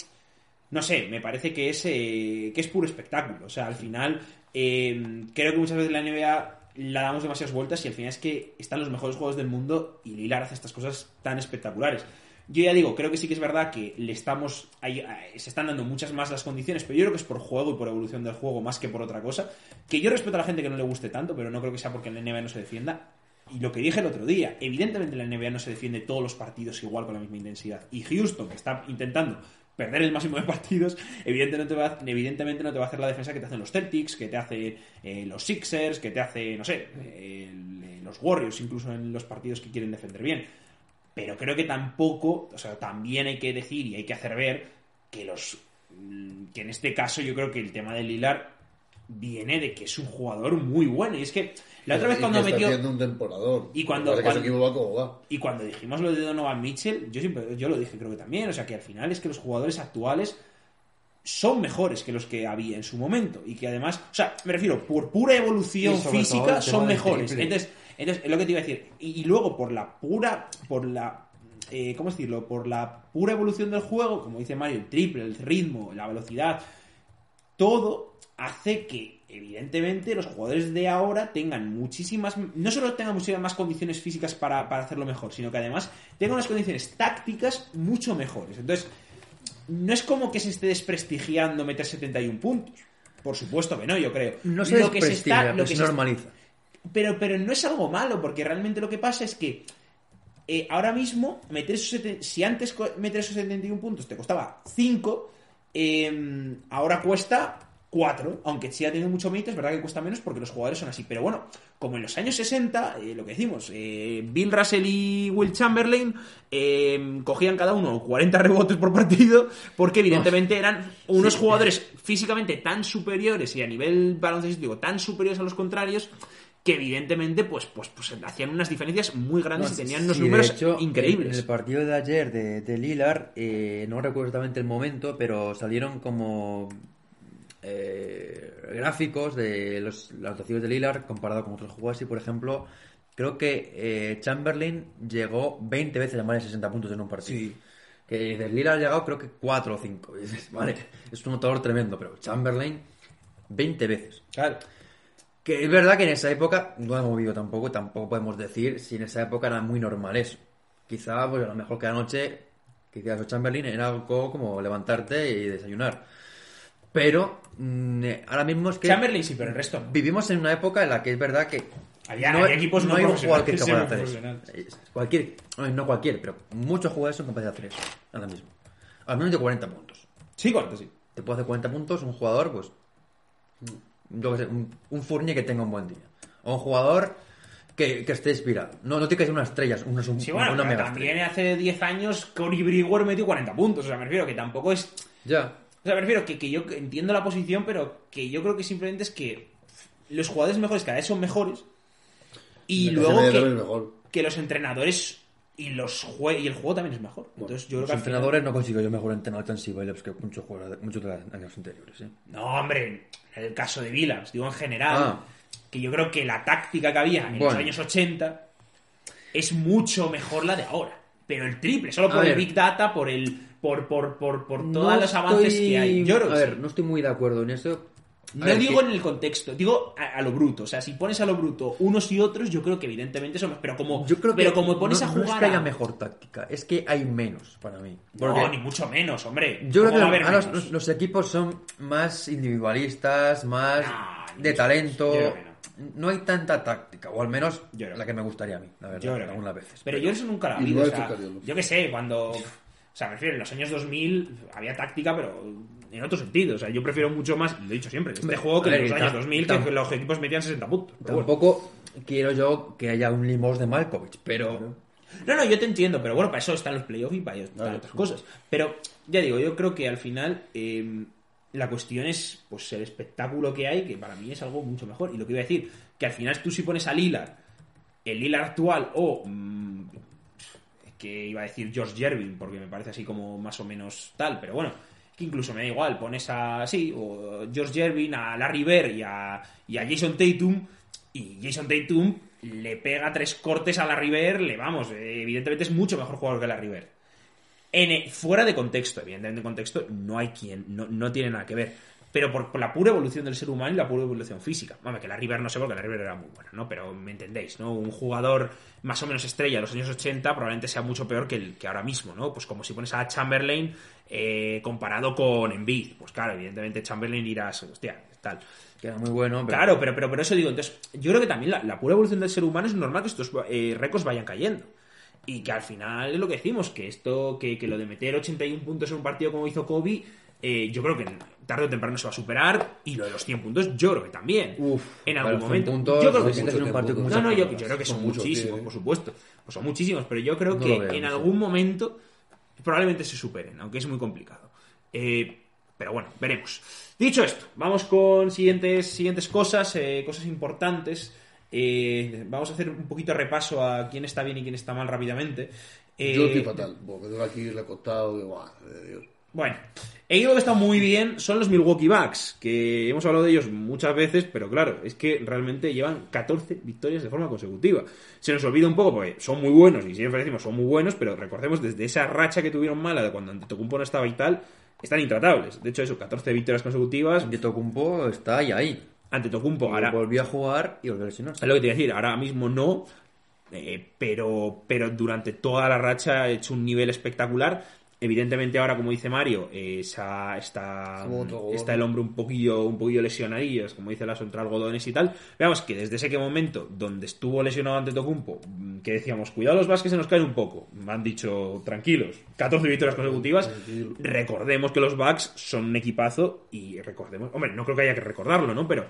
[SPEAKER 1] No sé, me parece que es, eh, que es puro espectáculo. O sea, al final. eh, creo que muchas veces la NBA la damos demasiadas vueltas y al final es que están los mejores juegos del mundo y Lillard hace estas cosas tan espectaculares. Yo ya digo, creo que sí que es verdad que le estamos ahí, eh, se están dando muchas más las condiciones, pero yo creo que es por juego y por evolución del juego más que por otra cosa. Que yo respeto a la gente que no le guste tanto, pero no creo que sea porque la NBA no se defienda. Y lo que dije el otro día, evidentemente en la NBA no se defiende todos los partidos igual con la misma intensidad. Y Houston, que está intentando perder el máximo de partidos, evidentemente, no te va, a hacer la defensa que te hacen los Celtics, que te hace eh, los Sixers, que te hace, no sé, eh, los Warriors, incluso en los partidos que quieren defender bien. Pero creo que tampoco, o sea, también hay que decir y hay que hacer ver que los mm, que en este caso yo creo que el tema de Lilar viene de que es un jugador muy bueno. Y es que la otra vez
[SPEAKER 2] Y
[SPEAKER 1] cuando
[SPEAKER 2] que está
[SPEAKER 1] metió.
[SPEAKER 2] un temporador.
[SPEAKER 1] Y cuando-
[SPEAKER 2] que que
[SPEAKER 1] cuando-
[SPEAKER 2] equipo va como va.
[SPEAKER 1] Y cuando dijimos lo de Donovan Mitchell, yo siempre, yo lo dije creo que también, o sea que al final es que los jugadores actuales son mejores que los que había en su momento y que además, o sea, me refiero, por pura evolución física son mejores. Entonces, entonces, es lo que te iba a decir. Y, y luego por la pura, por la, eh, ¿cómo decirlo? Por la pura evolución del juego, como dice Mario, el triple, el ritmo, la velocidad, todo hace que evidentemente los jugadores de ahora tengan muchísimas no solo tengan muchísimas más condiciones físicas para, para hacerlo mejor sino que además tengan unas condiciones tácticas mucho mejores. Entonces no es como que se esté desprestigiando meter 71 puntos. Por supuesto que no yo creo.
[SPEAKER 3] No se
[SPEAKER 1] lo que se está lo que
[SPEAKER 3] se
[SPEAKER 1] se está-
[SPEAKER 3] normaliza.
[SPEAKER 1] pero, pero no es algo malo, porque realmente lo que pasa es que eh, ahora mismo, meter esos seten- si antes meter esos 71 puntos te costaba 5, eh, ahora cuesta 4. Aunque sí ha tenido mucho mérito, es verdad que cuesta menos porque los jugadores son así. Pero bueno, como en los años 60, eh, lo que decimos, eh, Bill Russell y Will Chamberlain eh, cogían cada uno 40 rebotes por partido porque evidentemente eran unos jugadores físicamente tan superiores y a nivel baloncestístico tan superiores a los contrarios que evidentemente pues, pues, pues hacían unas diferencias muy grandes y tenían unos
[SPEAKER 3] Sí,
[SPEAKER 1] números
[SPEAKER 3] hecho,
[SPEAKER 1] increíbles.
[SPEAKER 3] En el partido de ayer de, de Lilar, eh, no recuerdo exactamente el momento, pero salieron como eh, gráficos de los, las de Lilar comparado con otros jugadores. Y por ejemplo, creo que eh, Chamberlain llegó 20 veces a más de 60 puntos en un partido.
[SPEAKER 1] Sí.
[SPEAKER 3] Que de Lilar ha llegado creo que 4 o 5. Y dices, Vale, es un notador tremendo, pero Chamberlain 20 veces.
[SPEAKER 1] Claro.
[SPEAKER 3] Que es verdad que en esa época no hemos vivido tampoco, tampoco podemos decir si en esa época era muy normal eso. Quizá, pues a lo mejor que anoche, hicieras Chamberlain era algo como levantarte y desayunar. Pero mm, eh, ahora mismo es que
[SPEAKER 1] Chamberlain sí, pero el resto no.
[SPEAKER 3] vivimos en una época en la que es verdad que
[SPEAKER 1] Había- había equipos no
[SPEAKER 3] hay un jugador que es capaz de hacer
[SPEAKER 1] no
[SPEAKER 3] eso. Cualquier, no, no cualquier, pero muchos jugadores son capaces de hacer eso ahora mismo. Al menos de 40 puntos.
[SPEAKER 1] Sí, cuánto sí.
[SPEAKER 3] Te puede hacer 40 puntos un jugador, pues. Yo qué sé, un, un Fournier que tenga un buen día. O un jugador que, que esté inspirado. No, no tiene que ser una estrella, una, un-
[SPEAKER 1] Sí, bueno,
[SPEAKER 3] una mega
[SPEAKER 1] también
[SPEAKER 3] estrella.
[SPEAKER 1] hace 10 años Cory Brewer metió 40 puntos. O sea, me refiero que tampoco es.
[SPEAKER 3] Ya.
[SPEAKER 1] O sea, me refiero que, que yo entiendo la posición, pero que yo creo que simplemente es que los jugadores mejores cada vez son mejores. Y luego que,
[SPEAKER 2] mejor.
[SPEAKER 1] que los entrenadores y los jue- y el juego también es mejor. Entonces yo creo
[SPEAKER 3] Los
[SPEAKER 1] que al final-
[SPEAKER 3] entrenadores no consigo yo mejor entrenar defensivo que muchos jugadores, muchos de los años anteriores. ¿eh?
[SPEAKER 1] No, hombre, en el caso de Villars, digo en general,
[SPEAKER 3] Ah.
[SPEAKER 1] que yo creo que la táctica que había en los años 80 es mucho mejor la de ahora. Pero el triple, solo por el. Big Data, por el por, por, por, por
[SPEAKER 3] No
[SPEAKER 1] todos los avances
[SPEAKER 3] estoy-
[SPEAKER 1] que hay. Yo creo que
[SPEAKER 3] a
[SPEAKER 1] sí.
[SPEAKER 3] ver, no estoy muy de acuerdo en eso.
[SPEAKER 1] No
[SPEAKER 3] ver,
[SPEAKER 1] digo
[SPEAKER 3] que-
[SPEAKER 1] en el contexto, digo a, a lo bruto. O sea, si pones a lo bruto unos y otros, yo creo que evidentemente son Pero como,
[SPEAKER 3] Yo creo que
[SPEAKER 1] pero como pones
[SPEAKER 3] no,
[SPEAKER 1] a
[SPEAKER 3] no
[SPEAKER 1] jugar.
[SPEAKER 3] es que haya
[SPEAKER 1] a-
[SPEAKER 3] mejor táctica, es que hay menos para mí.
[SPEAKER 1] No,
[SPEAKER 3] Porque
[SPEAKER 1] ni mucho menos, hombre.
[SPEAKER 3] yo creo
[SPEAKER 1] ¿Cómo
[SPEAKER 3] que
[SPEAKER 1] a
[SPEAKER 3] los,
[SPEAKER 1] menos?
[SPEAKER 3] los- los equipos son más individualistas, más
[SPEAKER 1] No, ni
[SPEAKER 3] de talento.
[SPEAKER 1] Yo no.
[SPEAKER 3] no hay tanta táctica, o al menos
[SPEAKER 1] Yo
[SPEAKER 3] la que me gustaría a mí, la verdad,
[SPEAKER 1] Yo
[SPEAKER 3] algunas
[SPEAKER 1] no.
[SPEAKER 3] veces.
[SPEAKER 1] Pero yo eso nunca la vi.
[SPEAKER 2] lo ha
[SPEAKER 1] o sea, yo qué sé, cuando. O sea, me refiero, en los años 2000 había táctica, pero en otro sentido. O sea, yo prefiero mucho más, lo he dicho siempre, este juego que en los años
[SPEAKER 3] tam-
[SPEAKER 1] 2000
[SPEAKER 3] tam-
[SPEAKER 1] que los equipos metían 60 puntos.
[SPEAKER 3] Tampoco quiero yo que haya un limos de Malkovich, pero
[SPEAKER 1] No, no, yo te entiendo, pero bueno, para eso están los playoffs y para, eso están otras cosas. Pero ya digo, yo creo que al final eh, la cuestión es pues el espectáculo que hay, que para mí es algo mucho mejor. Y lo que iba a decir, que al final tú si pones a Lillard, el Lillard actual o mm, que iba a decir George Jervin, porque me parece así como más o menos tal, pero bueno, incluso me da igual, pones a, sí, o George Jervin, a Larry Bird y a, y a Jason Tatum, y Jason Tatum le pega tres cortes a Larry Bird, le vamos, evidentemente es mucho mejor jugador que Larry Bird. En, eh, fuera de contexto, evidentemente en contexto no hay quien, no, no tiene nada que ver. Pero por, la pura evolución del ser humano y la pura evolución física. Vamos, que la River no sé porque la River era muy buena, ¿no? Pero me entendéis, ¿no? Un jugador más o menos estrella de los años 80 probablemente sea mucho peor que, el, que ahora mismo, ¿no? Pues como si pones a Chamberlain eh, comparado con Embiid. Pues claro, evidentemente Chamberlain irás, hostia, tal.
[SPEAKER 3] que era muy bueno. Pero...
[SPEAKER 1] Claro, pero, pero por eso digo, entonces, yo creo que también la, la pura evolución del ser humano es normal que estos eh, récords vayan cayendo. Y que al final es lo que decimos, que esto, que, que lo de meter 81 puntos en un partido como hizo Kobe, eh, yo creo que tarde o temprano se va a superar. Y lo de los 100 puntos, yo creo que también.
[SPEAKER 3] Uf,
[SPEAKER 1] en algún
[SPEAKER 3] los 100
[SPEAKER 1] momento.
[SPEAKER 3] puntos,
[SPEAKER 1] yo creo que
[SPEAKER 3] en un partido
[SPEAKER 1] No, no, yo, yo creo que son, muchísimos, por supuesto. Pues son muchísimos, pero yo creo
[SPEAKER 3] No
[SPEAKER 1] que en algún momento probablemente se superen, aunque es muy complicado. Eh, pero bueno, veremos. Dicho esto, vamos con siguientes, siguientes cosas, eh, cosas importantes. Eh, vamos a hacer un poquito de repaso a quién está bien y quién está mal rápidamente. Eh,
[SPEAKER 2] Yo estoy fatal, porque tengo aquí de Dios.
[SPEAKER 1] Bueno, equipo que está muy bien son los Milwaukee Bucks, que hemos hablado de ellos muchas veces, pero claro, es que realmente llevan 14 victorias de forma consecutiva. Se nos olvida un poco porque son muy buenos, y siempre decimos son muy buenos, pero recordemos desde esa racha que tuvieron mala de cuando Antetokounmpo no estaba y tal, están intratables. De hecho, eso, 14 victorias consecutivas.
[SPEAKER 3] De Tocumpo está ahí, ahí.
[SPEAKER 1] Antetokounmpo ahora...
[SPEAKER 3] Volvió a jugar y volvió a lesionarse.
[SPEAKER 1] Es lo que te iba a decir, ahora mismo no, eh, pero, pero durante toda la racha ha hecho un nivel espectacular. Evidentemente ahora, como dice Mario, eh, esa- está, el hombro un poquillo, un poquillo lesionadillo, como dice la entre algodones y tal. Veamos que desde ese momento donde estuvo lesionado ante Tocumpo, que decíamos, cuidado los Vázquez se nos caen un poco. Me han dicho, tranquilos, 14 victorias consecutivas. Recordemos que los Bucks son un equipazo y recordemos, hombre, no creo que haya que recordarlo, ¿no? Pero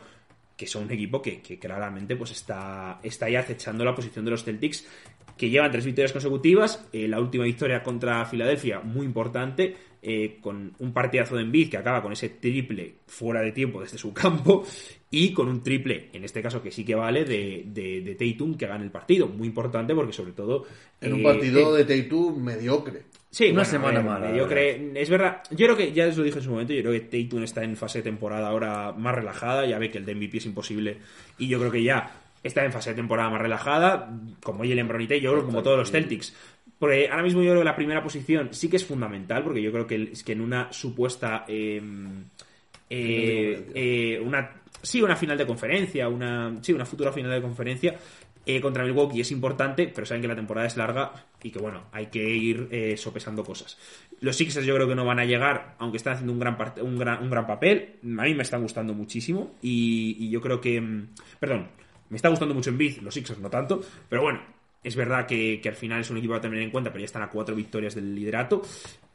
[SPEAKER 1] que son un equipo que, que claramente pues está, está ahí acechando la posición de los Celtics, que llevan tres victorias consecutivas, eh, la última victoria contra Filadelfia, muy importante, eh, con un partidazo de Embiid que acaba con ese triple fuera de tiempo desde su campo, y con un triple, en este caso que sí que vale, de, de, de Tatum que gana el partido, muy importante porque sobre todo...
[SPEAKER 2] En un
[SPEAKER 1] eh,
[SPEAKER 2] partido
[SPEAKER 1] eh,
[SPEAKER 2] de Tatum mediocre.
[SPEAKER 1] Sí,
[SPEAKER 3] Una
[SPEAKER 1] bueno,
[SPEAKER 3] semana
[SPEAKER 1] ver,
[SPEAKER 3] mala,
[SPEAKER 1] Yo
[SPEAKER 3] la
[SPEAKER 1] creo, es verdad. Yo creo que ya os lo dije en su momento. Yo creo que Tatum está en fase de temporada ahora más relajada. Ya ve que el de MVP es imposible. Y yo creo que ya está en fase de temporada más relajada. Como Jalen Brown y Tatum, yo creo que como todos los Celtics. Porque ahora mismo yo creo que la primera posición sí que es fundamental. Porque yo creo que, es que en una supuesta. eh, eh, eh, una sí una final de conferencia una sí una futura final de conferencia eh, contra Milwaukee es importante pero saben que la temporada es larga y que bueno hay que ir eh, sopesando cosas. Los Sixers yo creo que no van a llegar aunque están haciendo un gran un gran, un gran papel. A mí me están gustando muchísimo y, y yo creo que mm, perdón me está gustando mucho en Biz los Sixers no tanto pero bueno es verdad que al final es un equipo a tener en cuenta pero ya están a cuatro victorias del liderato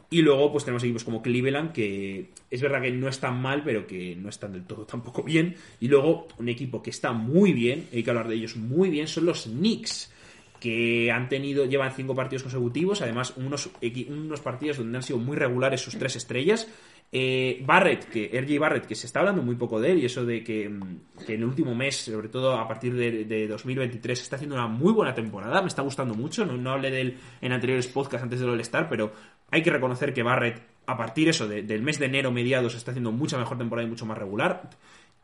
[SPEAKER 1] y luego, pues tenemos equipos como Cleveland, que es verdad que no están mal, pero que no están del todo tampoco bien. Y luego, un equipo que está muy bien, hay que hablar de ellos muy bien, son los Knicks, que han tenido, llevan cinco partidos consecutivos, además unos, unos partidos donde han sido muy regulares sus tres estrellas. Eh, Barrett, que RJ Barrett, que se está hablando muy poco de él, y eso de que, mm, en el último mes, sobre todo a partir de, de 2023, está haciendo una muy buena temporada, me está gustando mucho. No, no hablé de él en anteriores podcasts antes del All-Star, pero hay que reconocer que Barrett, a partir eso, de- del mes de enero mediados, está haciendo mucha mejor temporada y mucho más regular.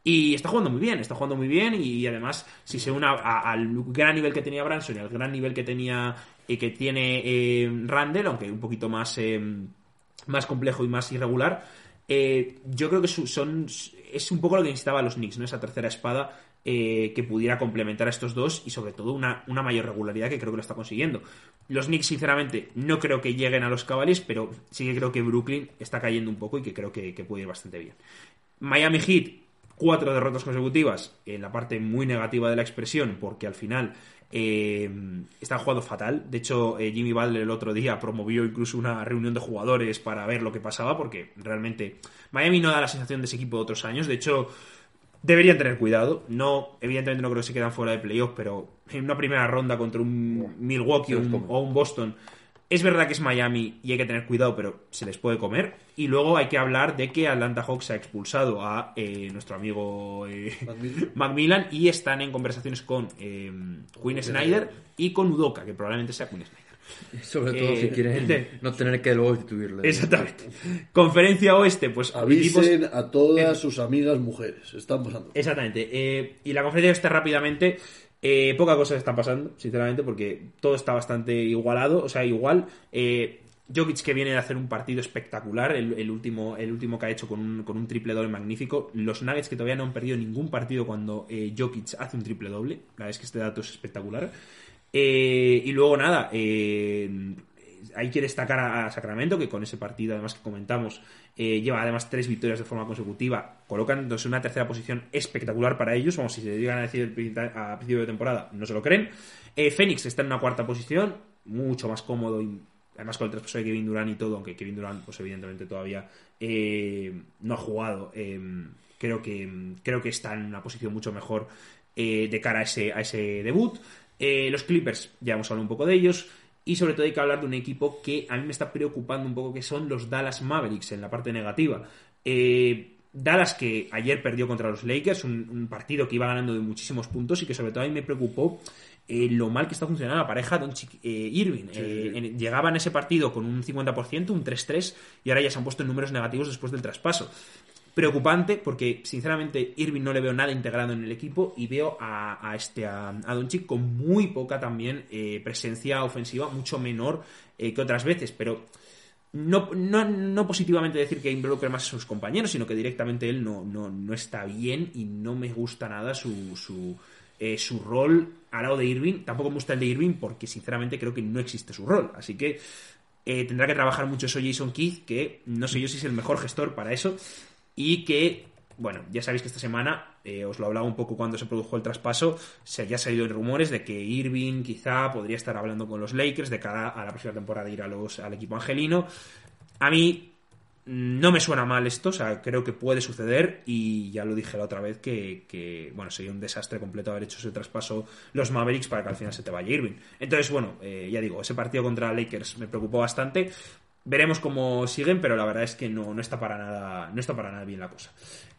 [SPEAKER 1] Y está jugando muy bien, está jugando muy bien y además si se une al gran nivel que tenía Branson y al gran nivel que tenía y que tiene eh, Randall, aunque un poquito más, eh, más complejo y más irregular, eh, yo creo que son es un poco lo que necesitaba los Knicks, ¿no? Esa tercera espada eh, que pudiera complementar a estos dos y sobre todo una, una mayor regularidad que creo que lo está consiguiendo. Los Knicks, sinceramente, no creo que lleguen a los Cavaliers, pero sí que creo que Brooklyn está cayendo un poco y que creo que, puede ir bastante bien. Miami Heat, cuatro derrotas consecutivas en la parte muy negativa de la expresión, porque al final eh, están jugando fatal. De hecho, eh, Jimmy Butler el otro día promovió incluso una reunión de jugadores para ver lo que pasaba, porque realmente Miami no da la sensación de ese equipo de otros años. De hecho, deberían tener cuidado. No, evidentemente no creo que se quedan fuera de playoff, pero en una primera ronda contra un Milwaukee o un- o un Boston. Es verdad que es Miami y hay que tener cuidado, pero se les puede comer. Y luego hay que hablar de que Atlanta Hawks ha expulsado a eh, nuestro amigo eh,
[SPEAKER 2] Macmillan.
[SPEAKER 1] Macmillan y están en conversaciones con eh, Quinn Snyder y con Udoka, que probablemente sea Quinn Snyder.
[SPEAKER 3] Sobre todo
[SPEAKER 1] Eh,
[SPEAKER 3] si quieren
[SPEAKER 1] de-
[SPEAKER 3] no tener que luego destituirle.
[SPEAKER 1] Exactamente. Conferencia Oeste, pues equipos-
[SPEAKER 2] Avisen a todas sus amigas mujeres. Están pasando.
[SPEAKER 1] Exactamente. Eh, y la conferencia está rápidamente. Eh, poca cosa está pasando, sinceramente, porque todo está bastante igualado. O sea, igual. Eh, Jokic que viene de hacer un partido espectacular, el, el último, el último que ha hecho con un, con un triple doble magnífico. Los Nuggets que todavía no han perdido ningún partido cuando eh, Jokic hace un triple doble. La verdad es que este dato es espectacular. Eh, y luego nada, eh, hay que destacar a, Sacramento, que con ese partido, además que comentamos, eh, lleva además tres victorias de forma consecutiva, colocándose en una tercera posición espectacular para ellos, como si se llegan a decir a principio de temporada, no se lo creen. Eh, Phoenix está en una cuarta posición, mucho más cómodo y además con el traspaso de Kevin Durant y todo, aunque Kevin Durant, pues evidentemente todavía eh, no ha jugado. eh, creo que creo que está en una posición mucho mejor eh, de cara a ese, a ese debut. Eh, los Clippers, ya hemos hablado un poco de ellos. Y sobre todo hay que hablar de un equipo que a mí me está preocupando un poco, que son los Dallas Mavericks en la parte negativa. Eh, Dallas que ayer perdió contra los Lakers, un, un partido que iba ganando de muchísimos puntos y que sobre todo a mí me preocupó eh, lo mal que está funcionando la pareja Doncic eh, Irving. Eh, en- llegaban ese partido con un 50%, un 3-3, y ahora ya se han puesto en números negativos después del traspaso. Preocupante porque, sinceramente, Irving no le veo nada integrado en el equipo y veo a, a este a, a Doncic con muy poca también eh, presencia ofensiva, mucho menor eh, que otras veces, pero no, no, no positivamente decir que involucre más a sus compañeros, sino que directamente él no, no, no está bien y no me gusta nada su, su, eh, su rol al lado de Irving. Tampoco me gusta el de Irving porque sinceramente creo que no existe su rol. Así que eh, tendrá que trabajar mucho eso Jason Keith, que no sé yo si es el mejor gestor para eso. Y que, bueno, ya sabéis que esta semana, eh, os lo hablaba un poco cuando se produjo el traspaso, se ya ha salido rumores de que Irving quizá podría estar hablando con los Lakers de cara a la próxima temporada de ir a los, al equipo angelino. A mí no me suena mal esto, o sea, creo que puede suceder y ya lo dije la otra vez que, que, bueno, sería un desastre completo haber hecho ese traspaso los Mavericks para que al final se te vaya Irving. Entonces, bueno, eh, ya digo, ese partido contra Lakers me preocupó bastante. Veremos cómo siguen, pero la verdad es que no, no está para nada, no está para nada bien la cosa.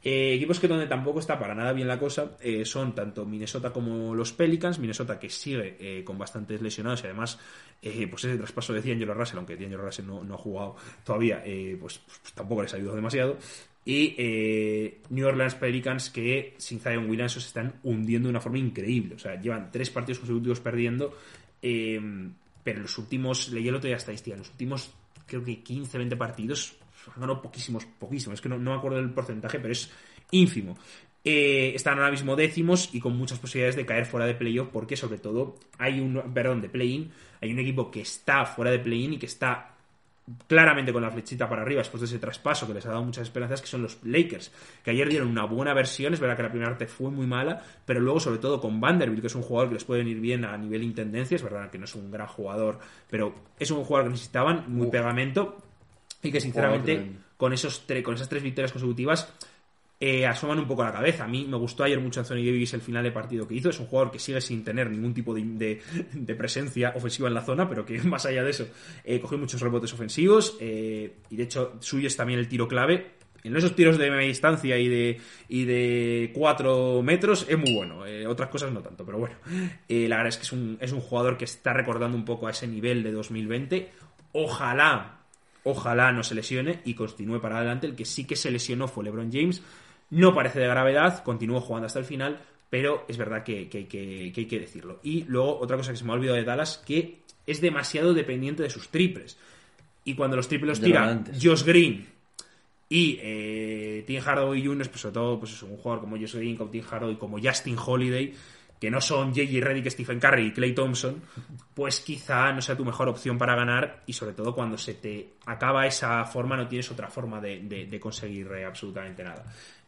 [SPEAKER 1] Eh, equipos que donde tampoco está para nada bien la cosa eh, son tanto Minnesota como los Pelicans. Minnesota que sigue eh, con bastantes lesionados y además pues ese traspaso de D'Angelo Russell, aunque D'Angelo Russell no, no ha jugado todavía, eh, pues, pues tampoco les ha ayudado demasiado. Y New Orleans Pelicans que sin Zion Williamson se están hundiendo de una forma increíble. O sea, llevan tres partidos consecutivos perdiendo. pero en los últimos, leí el otro día estadística, en los últimos creo que 15, 20 partidos han ganado poquísimos, poquísimos. Es que no, no me acuerdo del porcentaje, pero es ínfimo. Eh, están ahora mismo décimos y con muchas posibilidades de caer fuera de playoff porque sobre todo hay un, perdón, de play-in, hay un equipo que está fuera de play-in y que está claramente con la flechita para arriba después de ese traspaso que les ha dado muchas esperanzas, que son los Lakers, que ayer dieron una buena versión, es verdad que la primera parte fue muy mala, pero luego sobre todo con Vanderbilt, que es un jugador que les puede venir bien a nivel intendencia, es verdad que no es un gran jugador, pero es un jugador que necesitaban, muy pegamento, y que sinceramente con, esos con esas tres victorias consecutivas eh, asoman un poco la cabeza. A mí me gustó ayer mucho Anthony Davis el final de partido que hizo. Es un jugador que sigue sin tener ningún tipo de, de- presencia ofensiva en la zona, pero que más allá de eso eh, cogió muchos rebotes ofensivos eh, y de hecho suyo es también el tiro clave. En esos tiros de media distancia y de, y de 4 metros es muy bueno. Otras cosas no tanto, pero bueno. La verdad es que es un, es un jugador que está recordando un poco a ese nivel de 2020. Ojalá Ojalá no se lesione y continúe para adelante. El que sí que se lesionó fue LeBron James. No parece de gravedad, continuó jugando hasta el final, pero es verdad que, que- que- que hay que decirlo. Y luego, otra cosa que se me ha olvidado de Dallas, que es demasiado dependiente de sus triples. Y cuando los triples los tira. Josh Green y eh, Tim Hardaway Jr., pues sobre todo pues eso, un jugador como Josh Green, como Tim Hardaway, como Justin Holiday, que no son J.J. Redick, Stephen Curry y Clay Thompson, pues quizá no sea tu mejor opción para ganar y sobre todo cuando se te acaba esa forma no tienes otra forma de, de- de conseguir eh, absolutamente nada.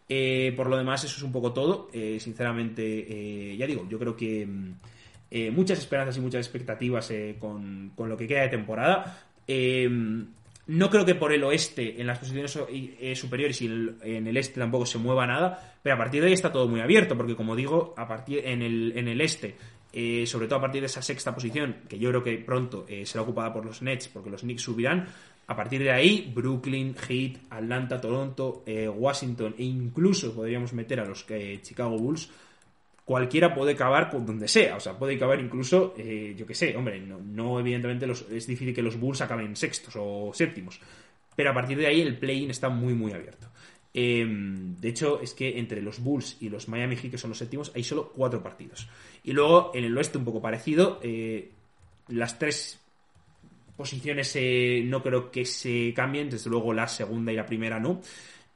[SPEAKER 1] Eh, por lo demás, eso es un poco todo. Eh, sinceramente, eh, ya digo, yo creo que mm, eh, muchas esperanzas y muchas expectativas eh, con, con lo que queda de temporada. No creo que por el oeste, en las posiciones superiores y en el este tampoco se mueva nada, pero a partir de ahí está todo muy abierto, porque como digo, a partir en el, en el este, sobre todo a partir de esa sexta posición, que yo creo que pronto será ocupada por los Nets, porque los Knicks subirán, a partir de ahí, Brooklyn, Heat, Atlanta, Toronto, eh, Washington e incluso podríamos meter a los eh, Chicago Bulls, cualquiera puede cavar con donde sea. O sea, puede cavar incluso, eh, yo que sé, hombre, no, evidentemente es difícil que los Bulls acaben sextos o séptimos. Pero a partir de ahí el play-in está muy, muy abierto. Eh, de hecho, es que entre los Bulls y los Miami Heat, que son los séptimos, hay solo cuatro partidos. Y luego en el oeste un poco parecido, las tres posiciones eh, no creo que se cambien, desde luego la segunda y la primera no.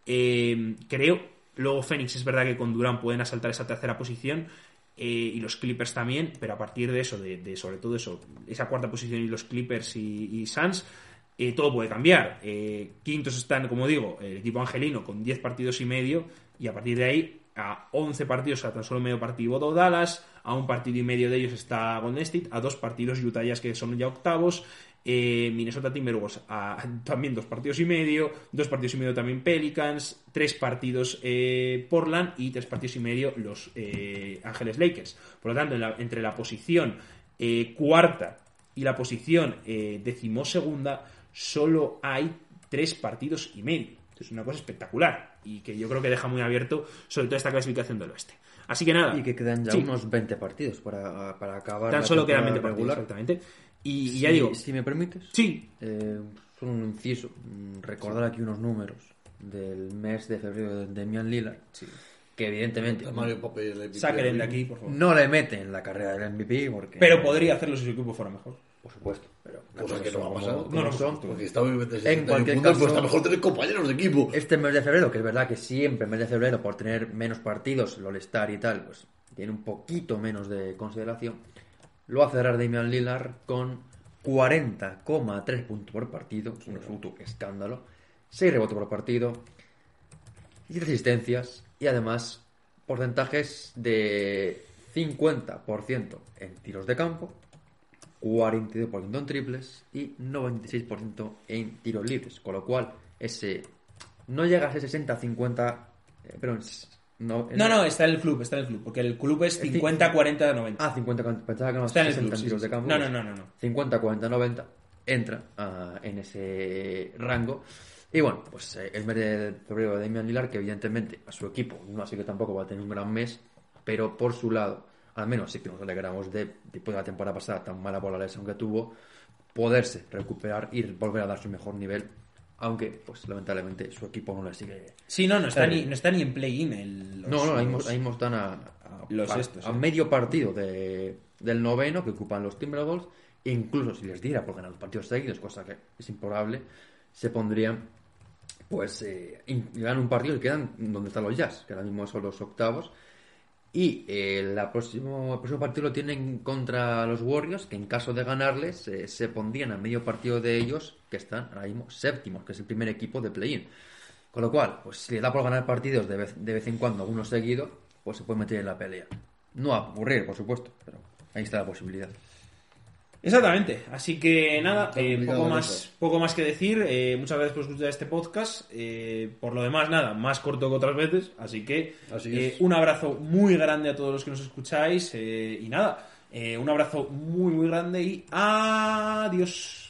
[SPEAKER 1] Eh, creo, luego Phoenix es verdad que con Durán pueden asaltar esa tercera posición eh, y los Clippers también, pero a partir de eso, de, sobre todo eso, esa cuarta posición y los Clippers y, y Suns, todo puede cambiar. Quintos están, como digo, el equipo angelino con 10 partidos y medio y a partir de ahí a 11 partidos, a tan solo medio partido Dallas, a un partido y medio de ellos está Golden State, a dos partidos Utah Jazz que son ya octavos, eh, Minnesota Timberwolves a también dos partidos y medio, dos partidos y medio también Pelicans, tres partidos eh, Portland y tres partidos y medio los eh, Ángeles Lakers. Por lo tanto, en la- entre la posición eh, cuarta y la posición eh, decimosegunda solo hay tres partidos y medio. Es una cosa espectacular y que yo creo que deja muy abierto sobre todo esta clasificación del oeste. Así que nada.
[SPEAKER 3] Y que quedan ya
[SPEAKER 1] Sí,
[SPEAKER 3] unos 20 partidos para, para acabar.
[SPEAKER 1] Tan
[SPEAKER 3] la
[SPEAKER 1] solo quedan 20
[SPEAKER 3] temporada
[SPEAKER 1] partidos,
[SPEAKER 3] regular.
[SPEAKER 1] exactamente. Y, y ya digo,
[SPEAKER 3] Si me permites.
[SPEAKER 1] sí,
[SPEAKER 3] Eh, solo un inciso. mm, Recordar aquí unos números del mes de febrero de Damian Lillard. Que evidentemente
[SPEAKER 2] A Mario Pape le
[SPEAKER 1] saquen de aquí, por favor.
[SPEAKER 3] no le meten en la carrera del MVP porque...
[SPEAKER 1] Pero podría hacerlo si su equipo fuera mejor.
[SPEAKER 3] Por supuesto. Pero
[SPEAKER 2] Cosa que no
[SPEAKER 3] como-
[SPEAKER 2] va a pasar.
[SPEAKER 3] como
[SPEAKER 1] No, no,
[SPEAKER 3] son,
[SPEAKER 2] Porque está muy
[SPEAKER 3] En
[SPEAKER 2] 61
[SPEAKER 3] cualquier
[SPEAKER 2] puntos,
[SPEAKER 3] caso-
[SPEAKER 2] pues está mejor tener compañeros de equipo.
[SPEAKER 3] Este mes de febrero, que es verdad que siempre el mes de febrero, por tener menos partidos, el All-Star y tal, pues tiene un poquito menos de consideración, lo va a cerrar Damian Lillard con 40,3 puntos por partido, es un absoluto escándalo, 6 rebotes por partido, 7 asistencias y además porcentajes de 50% en tiros de campo, 42% en triples y 96% en tiros libres. Con lo cual, ese no llega a ese 60-50, eh, pero es- no,
[SPEAKER 1] No, no, está en el club, está en el club. Porque el club es
[SPEAKER 3] Es ci-
[SPEAKER 1] 50, 40, 90.
[SPEAKER 3] Ah, 50, pensaba que no
[SPEAKER 1] está en el
[SPEAKER 3] 60
[SPEAKER 1] club. sí,
[SPEAKER 3] tiros
[SPEAKER 1] sí,
[SPEAKER 3] de campo.
[SPEAKER 1] No, no, no, no. no.
[SPEAKER 3] 50, 40, 90 entra ah, en ese rango. Y bueno, pues eh, el mes de febrero de Damian Lillard, que evidentemente a su equipo no así que tampoco va a tener un gran mes, pero por su lado, al menos sí que nos alegramos de, después de la temporada pasada tan mala por la lesión que tuvo, poderse recuperar y volver a dar su mejor nivel, aunque pues lamentablemente su equipo no le sigue.
[SPEAKER 1] Sí, no, no está, ni, no está ni en play-in. el- los-
[SPEAKER 3] No, no, ahí
[SPEAKER 1] los-
[SPEAKER 3] mismo- ahí están a, a-
[SPEAKER 1] los
[SPEAKER 3] a-
[SPEAKER 1] estos,
[SPEAKER 3] a
[SPEAKER 1] eh.
[SPEAKER 3] medio partido de- del noveno que ocupan los Timberwolves. Incluso si les diera por ganar los partidos seguidos, cosa que es improbable, se pondrían, pues, eh, ganan un partido y quedan donde están los Jazz, que ahora mismo son los octavos. Y eh, próximo, el próximo partido lo tienen contra los Warriors, que en caso de ganarles eh, se pondrían a medio partido de ellos, que están ahora mismo séptimos, que es el primer equipo de play-in. Con lo cual, pues si le da por ganar partidos de vez, de vez en cuando, uno seguido, pues se puede meter en la pelea. No a ocurrir, por supuesto, pero ahí está la posibilidad.
[SPEAKER 1] Exactamente. Así que nada, eh, poco, más,
[SPEAKER 2] cosa.
[SPEAKER 1] poco más que decir. Eh, muchas gracias por escuchar este podcast. Eh, por lo demás, nada, más corto que otras veces. Así que
[SPEAKER 2] Así
[SPEAKER 1] eh, un abrazo muy grande a todos los que nos escucháis. eh, y nada, un abrazo muy, muy grande y adiós.